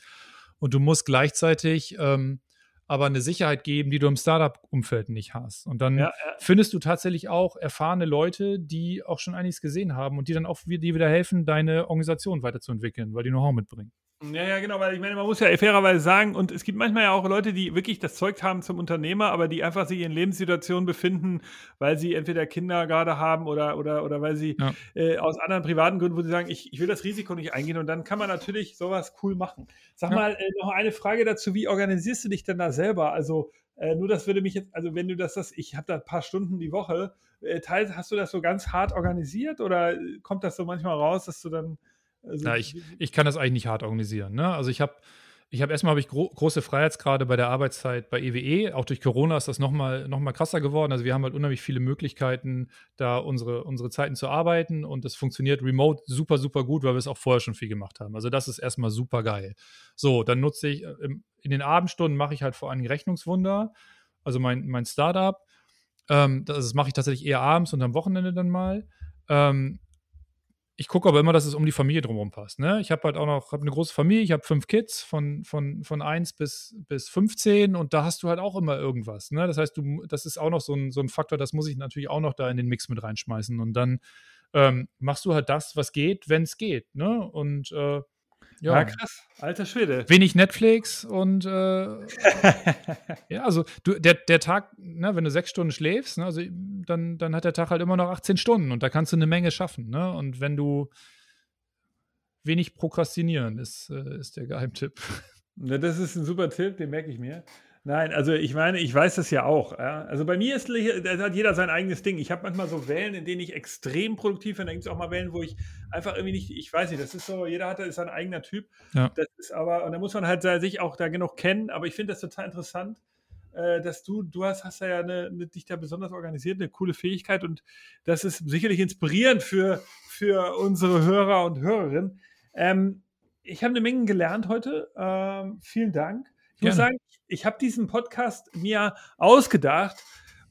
Und du musst gleichzeitig ähm, aber eine Sicherheit geben, die du im Startup-Umfeld nicht hast. Und dann ja, ja. findest du tatsächlich auch erfahrene Leute, die auch schon einiges gesehen haben und die dann auch dir wieder helfen, deine Organisation weiterzuentwickeln, weil die Know-how mitbringen. Ja, ja, genau, weil ich meine, man muss ja fairerweise sagen, und es gibt manchmal ja auch Leute, die wirklich das Zeug haben zum Unternehmer, aber die einfach sich in Lebenssituationen befinden, weil sie entweder Kinder gerade haben oder, oder, oder weil sie ja. äh, aus anderen privaten Gründen, wo sie sagen, ich, ich will das Risiko nicht eingehen und dann kann man natürlich sowas cool machen. Sag ja. mal äh, noch eine Frage dazu, wie organisierst du dich denn da selber? Also äh, nur das würde mich jetzt, also wenn du das, das ich habe da ein paar Stunden die Woche, äh, teils, hast du das so ganz hart organisiert oder kommt das so manchmal raus, dass du dann also, ja, ich, ich kann das eigentlich nicht hart organisieren. Ne? Also ich habe ich habe erstmal habe ich gro große Freiheitsgrade bei der Arbeitszeit bei EWE. E. Auch durch Corona ist das nochmal noch mal krasser geworden. Also wir haben halt unheimlich viele Möglichkeiten, da unsere, unsere Zeiten zu arbeiten und das funktioniert remote super, super gut, weil wir es auch vorher schon viel gemacht haben. Also das ist erstmal super geil. So, dann nutze ich, äh, in den Abendstunden mache ich halt vor allem Rechnungswunder, also mein, mein Startup. Ähm, das mache ich tatsächlich eher abends und am Wochenende dann mal. Ähm, ich gucke aber immer, dass es um die Familie drumherum passt. Ne? Ich habe halt auch noch hab eine große Familie, ich habe fünf Kids von, von, von 1 bis, bis 15 und da hast du halt auch immer irgendwas. Ne? Das heißt, du, das ist auch noch so ein, so ein Faktor, das muss ich natürlich auch noch da in den Mix mit reinschmeißen. Und dann ähm, machst du halt das, was geht, wenn es geht. Ne? Und äh, ja. ja, krass. Alter Schwede. Wenig Netflix und äh, ja, also du, der, der Tag, ne, wenn du sechs Stunden schläfst, ne, also dann, dann hat der Tag halt immer noch 18 Stunden und da kannst du eine Menge schaffen. Ne? Und wenn du wenig prokrastinieren, ist, äh, ist der Geheimtipp. Ja, das ist ein super Tipp, den merke ich mir. Nein, also ich meine, ich weiß das ja auch. Ja? Also bei mir ist, da hat jeder sein eigenes Ding. Ich habe manchmal so Wellen, in denen ich extrem produktiv bin. Da gibt es auch mal Wellen, wo ich einfach irgendwie nicht, ich weiß nicht, das ist so, jeder hat ist sein eigener Typ. Ja. Das ist aber, und da muss man halt sich auch da genug kennen. Aber ich finde das total interessant, äh, dass du, du hast, hast ja eine, eine, dich da besonders organisiert, eine coole Fähigkeit und das ist sicherlich inspirierend für, für unsere Hörer und Hörerinnen. Ähm, ich habe eine Menge gelernt heute. Ähm, vielen Dank. Ich Gerne. muss sagen, ich habe diesen Podcast mir ausgedacht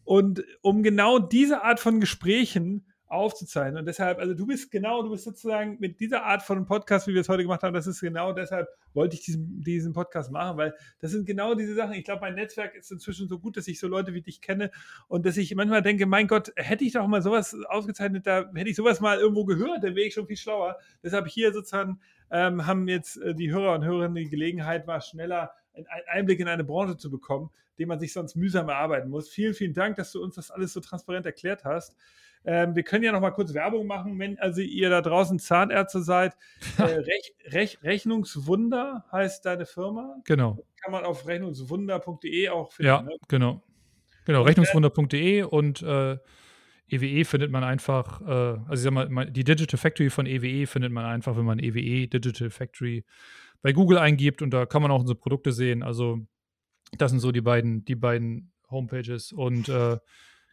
und um genau diese Art von Gesprächen aufzuzeichnen. Und deshalb, also du bist genau, du bist sozusagen mit dieser Art von Podcast, wie wir es heute gemacht haben, das ist genau deshalb, wollte ich diesen, diesen Podcast machen, weil das sind genau diese Sachen. Ich glaube, mein Netzwerk ist inzwischen so gut, dass ich so Leute wie dich kenne und dass ich manchmal denke, mein Gott, hätte ich doch mal sowas ausgezeichnet, da hätte ich sowas mal irgendwo gehört, dann wäre ich schon viel schlauer. Deshalb hier sozusagen ähm, haben jetzt äh, die Hörer und Hörerinnen die Gelegenheit, mal schneller einen Einblick in eine Branche zu bekommen, den man sich sonst mühsam erarbeiten muss. Vielen, vielen Dank, dass du uns das alles so transparent erklärt hast. Ähm, wir können ja noch mal kurz Werbung machen, wenn also ihr da draußen Zahnärzte seid. Äh, Rech, Rech, Rechnungswunder heißt deine Firma. Genau. Kann man auf rechnungswunder.de auch finden. Ja, ne? genau. Genau, rechnungswunder.de und äh, EWE e findet man einfach, äh, also ich sag mal, die Digital Factory von EWE e findet man einfach, wenn man EWE e Digital Factory bei Google eingibt und da kann man auch unsere Produkte sehen. Also das sind so die beiden, die beiden Homepages. Und äh,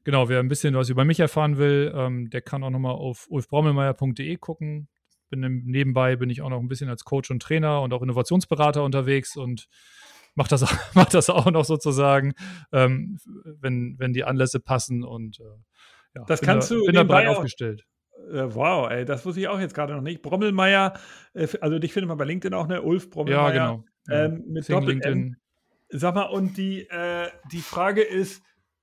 genau, wer ein bisschen was über mich erfahren will, ähm, der kann auch nochmal auf ulfbraumelmeier.de gucken. Bin nebenbei bin ich auch noch ein bisschen als Coach und Trainer und auch Innovationsberater unterwegs und mache das, mach das auch noch sozusagen, ähm, wenn, wenn die Anlässe passen und äh, ja, das kannst da, du bin da breit aufgestellt. Äh, wow, ey, das wusste ich auch jetzt gerade noch nicht. Brommelmeier, äh, also dich findet man bei LinkedIn auch, ne? Ulf Brommelmeier. Ja, genau. Ähm, mit Doppel-M. Sag mal, und die, äh, die Frage ist,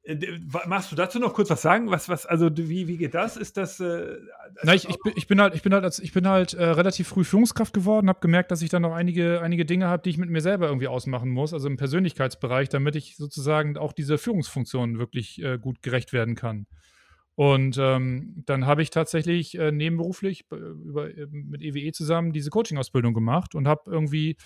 äh, Machst du dazu noch kurz was sagen? Was, was, also wie, wie geht das? Ist das? Äh, Na, ich, ich, bin, ich bin halt, ich bin halt, als, ich bin halt äh, relativ früh Führungskraft geworden, habe gemerkt, dass ich dann noch einige, einige Dinge habe, die ich mit mir selber irgendwie ausmachen muss, also im Persönlichkeitsbereich, damit ich sozusagen auch diese Führungsfunktionen wirklich äh, gut gerecht werden kann. Und ähm, dann habe ich tatsächlich äh, nebenberuflich äh, über, äh, mit EWE zusammen diese Coaching-Ausbildung gemacht und habe irgendwie,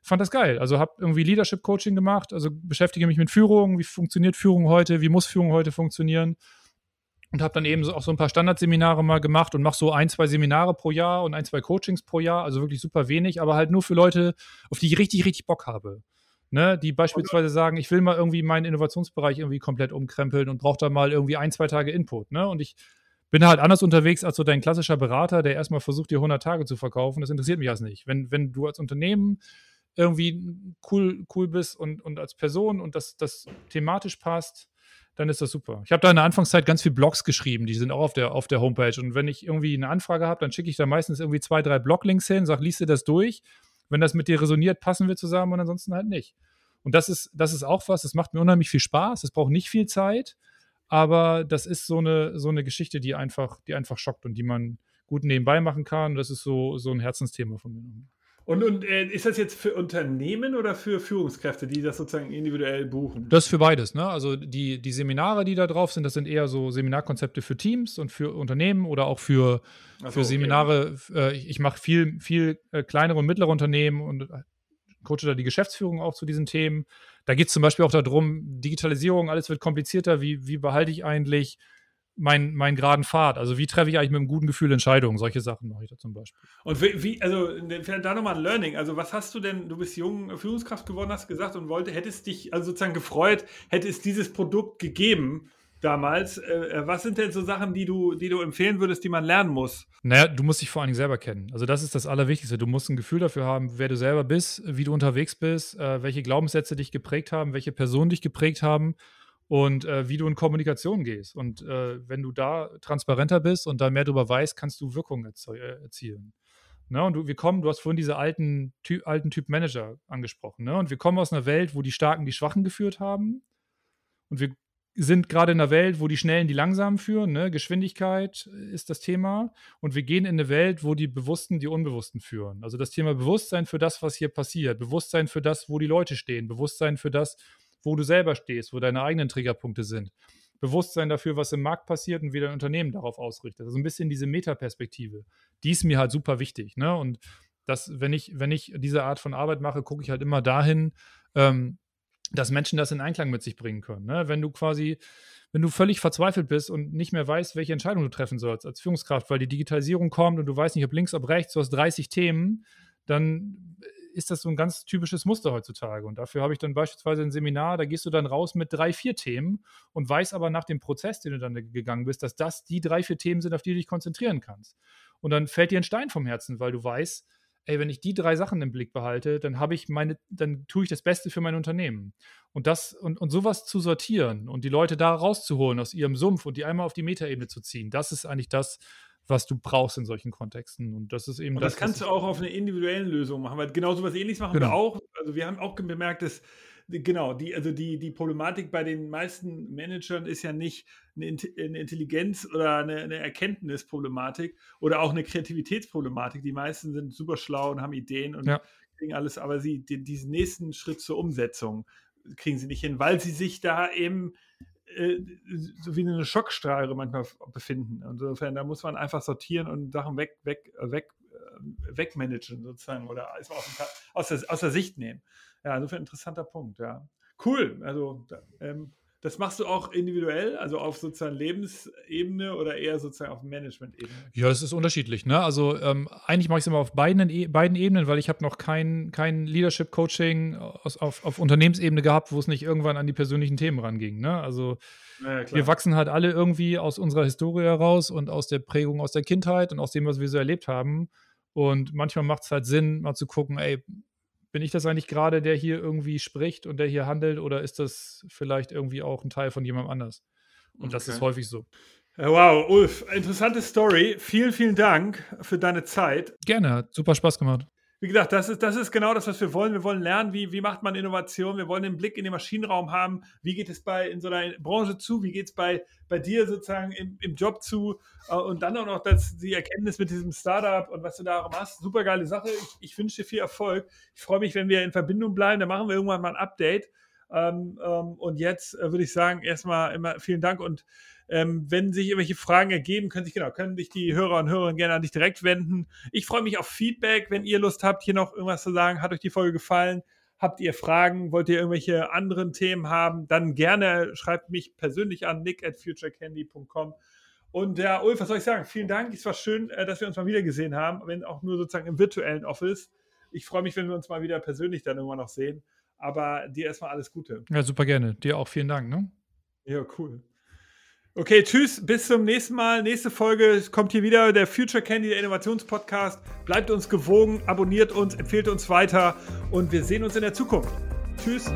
fand das geil. Also habe irgendwie Leadership-Coaching gemacht, also beschäftige mich mit Führung, wie funktioniert Führung heute, wie muss Führung heute funktionieren. Und habe dann eben auch so ein paar Standardseminare mal gemacht und mache so ein, zwei Seminare pro Jahr und ein, zwei Coachings pro Jahr, also wirklich super wenig, aber halt nur für Leute, auf die ich richtig, richtig Bock habe ne, die beispielsweise sagen, ich will mal irgendwie meinen Innovationsbereich irgendwie komplett umkrempeln und brauche da mal irgendwie ein, zwei Tage Input. Ne? Und ich bin halt anders unterwegs als so dein klassischer Berater, der erstmal versucht, dir 100 Tage zu verkaufen. Das interessiert mich also nicht. Wenn, wenn du als Unternehmen irgendwie cool, cool bist und, und als Person und das, das thematisch passt, dann ist das super. Ich habe da in der Anfangszeit ganz viele Blogs geschrieben, die sind auch auf der, auf der Homepage. Und wenn ich irgendwie eine Anfrage habe, dann schicke ich da meistens irgendwie zwei, drei Bloglinks hin, sage, liest dir das durch wenn das mit dir resoniert, passen wir zusammen und ansonsten halt nicht. Und das ist, das ist auch was, das macht mir unheimlich viel Spaß. Es braucht nicht viel Zeit, aber das ist so eine, so eine Geschichte, die einfach, die einfach schockt und die man gut nebenbei machen kann. Das ist so, so ein Herzensthema von mir. Und, und äh, ist das jetzt für Unternehmen oder für Führungskräfte, die das sozusagen individuell buchen? Das ist für beides. Ne? Also die, die Seminare, die da drauf sind, das sind eher so Seminarkonzepte für Teams und für Unternehmen oder auch für, so, für Seminare. Okay. Äh, ich, ich mache viel, viel äh, kleinere und mittlere Unternehmen und äh, coache da die Geschäftsführung auch zu diesen Themen. Da geht es zum Beispiel auch darum, Digitalisierung, alles wird komplizierter. Wie, wie behalte ich eigentlich meinen mein geraden Pfad. Also wie treffe ich eigentlich mit einem guten Gefühl Entscheidungen? Solche Sachen mache ich da zum Beispiel. Und wie, wie also vielleicht da nochmal ein Learning. Also was hast du denn, du bist jung Führungskraft geworden, hast gesagt und wollte, hättest dich also sozusagen gefreut, hätte es dieses Produkt gegeben damals. Äh, äh, was sind denn so Sachen, die du, die du empfehlen würdest, die man lernen muss? Naja, du musst dich vor allen Dingen selber kennen. Also das ist das Allerwichtigste. Du musst ein Gefühl dafür haben, wer du selber bist, wie du unterwegs bist, äh, welche Glaubenssätze dich geprägt haben, welche Personen dich geprägt haben und äh, wie du in Kommunikation gehst. Und äh, wenn du da transparenter bist und da mehr darüber weißt, kannst du Wirkung äh, erzielen. Ne? Und du, wir kommen, du hast vorhin diese alten, ty alten Typ Manager angesprochen. Ne? Und wir kommen aus einer Welt, wo die Starken die Schwachen geführt haben. Und wir sind gerade in einer Welt, wo die Schnellen die Langsamen führen. Ne? Geschwindigkeit ist das Thema. Und wir gehen in eine Welt, wo die Bewussten die Unbewussten führen. Also das Thema Bewusstsein für das, was hier passiert. Bewusstsein für das, wo die Leute stehen. Bewusstsein für das, wo du selber stehst, wo deine eigenen Triggerpunkte sind. Bewusstsein dafür, was im Markt passiert und wie dein Unternehmen darauf ausrichtet. Also ein bisschen diese Metaperspektive. Die ist mir halt super wichtig. Ne? Und das, wenn ich, wenn ich diese Art von Arbeit mache, gucke ich halt immer dahin, ähm, dass Menschen das in Einklang mit sich bringen können. Ne? Wenn du quasi, wenn du völlig verzweifelt bist und nicht mehr weißt, welche Entscheidung du treffen sollst als Führungskraft, weil die Digitalisierung kommt und du weißt nicht, ob links, ob rechts, du hast 30 Themen, dann ist das so ein ganz typisches Muster heutzutage. Und dafür habe ich dann beispielsweise ein Seminar, da gehst du dann raus mit drei, vier Themen und weißt aber nach dem Prozess, den du dann gegangen bist, dass das die drei, vier Themen sind, auf die du dich konzentrieren kannst. Und dann fällt dir ein Stein vom Herzen, weil du weißt, ey, wenn ich die drei Sachen im Blick behalte, dann habe ich meine, dann tue ich das Beste für mein Unternehmen. Und das, und, und sowas zu sortieren und die Leute da rauszuholen aus ihrem Sumpf und die einmal auf die Metaebene zu ziehen, das ist eigentlich das, was du brauchst in solchen Kontexten. Und das ist eben und das. Das kannst du auch auf eine individuellen Lösung machen, weil genau so was ähnliches machen genau. wir auch. Also wir haben auch bemerkt, dass genau, die, also die, die Problematik bei den meisten Managern ist ja nicht eine, Intelligenz oder eine, eine, Erkenntnisproblematik oder auch eine Kreativitätsproblematik. Die meisten sind super schlau und haben Ideen und ja. kriegen alles, aber sie die, diesen nächsten Schritt zur Umsetzung kriegen sie nicht hin, weil sie sich da eben äh, so wie eine Schockstrahle manchmal befinden. Insofern, da muss man einfach sortieren und Sachen weg, weg, äh, weg, äh, wegmanagen sozusagen oder aus, aus, der, aus der Sicht nehmen. Ja, insofern interessanter Punkt, ja. Cool. Also ähm, Das machst du auch individuell, also auf sozusagen Lebensebene oder eher sozusagen auf Management-Ebene? Ja, das ist unterschiedlich. Ne? Also ähm, eigentlich mache ich es immer auf beiden, e beiden Ebenen, weil ich habe noch kein, kein Leadership-Coaching auf, auf Unternehmensebene gehabt, wo es nicht irgendwann an die persönlichen Themen ranging. Ne? Also ja, wir wachsen halt alle irgendwie aus unserer Historie heraus und aus der Prägung aus der Kindheit und aus dem, was wir so erlebt haben. Und manchmal macht es halt Sinn, mal zu gucken, ey, bin ich das eigentlich gerade, der hier irgendwie spricht und der hier handelt, oder ist das vielleicht irgendwie auch ein Teil von jemandem anders? Und okay. das ist häufig so. Wow, Ulf, interessante Story. Vielen, vielen Dank für deine Zeit. Gerne, hat super Spaß gemacht wie gesagt, das ist, das ist genau das, was wir wollen. Wir wollen lernen, wie, wie macht man Innovation. Wir wollen den Blick in den Maschinenraum haben. Wie geht es bei, in so einer Branche zu? Wie geht es bei, bei dir sozusagen im, im Job zu? Äh, und dann auch noch das, die Erkenntnis mit diesem Startup und was du da machst. Super geile Sache. Ich, ich wünsche dir viel Erfolg. Ich freue mich, wenn wir in Verbindung bleiben. Dann machen wir irgendwann mal ein Update. Ähm, ähm, und jetzt äh, würde ich sagen, erstmal immer vielen Dank und ähm, wenn sich irgendwelche Fragen ergeben, können sich genau, können sich die Hörer und Hörerinnen gerne an dich direkt wenden. Ich freue mich auf Feedback, wenn ihr Lust habt, hier noch irgendwas zu sagen. Hat euch die Folge gefallen? Habt ihr Fragen? Wollt ihr irgendwelche anderen Themen haben? Dann gerne schreibt mich persönlich an nick at futurecandy.com. Und ja, Ulf, was soll ich sagen? Vielen Dank. Es war schön, äh, dass wir uns mal wieder gesehen haben, wenn auch nur sozusagen im virtuellen Office. Ich freue mich, wenn wir uns mal wieder persönlich dann irgendwann noch sehen. Aber dir erstmal alles Gute. Ja, super gerne. Dir auch vielen Dank. Ne? Ja, cool. Okay, tschüss, bis zum nächsten Mal. Nächste Folge kommt hier wieder der Future Candy, der Innovationspodcast. Bleibt uns gewogen, abonniert uns, empfehlt uns weiter und wir sehen uns in der Zukunft. Tschüss.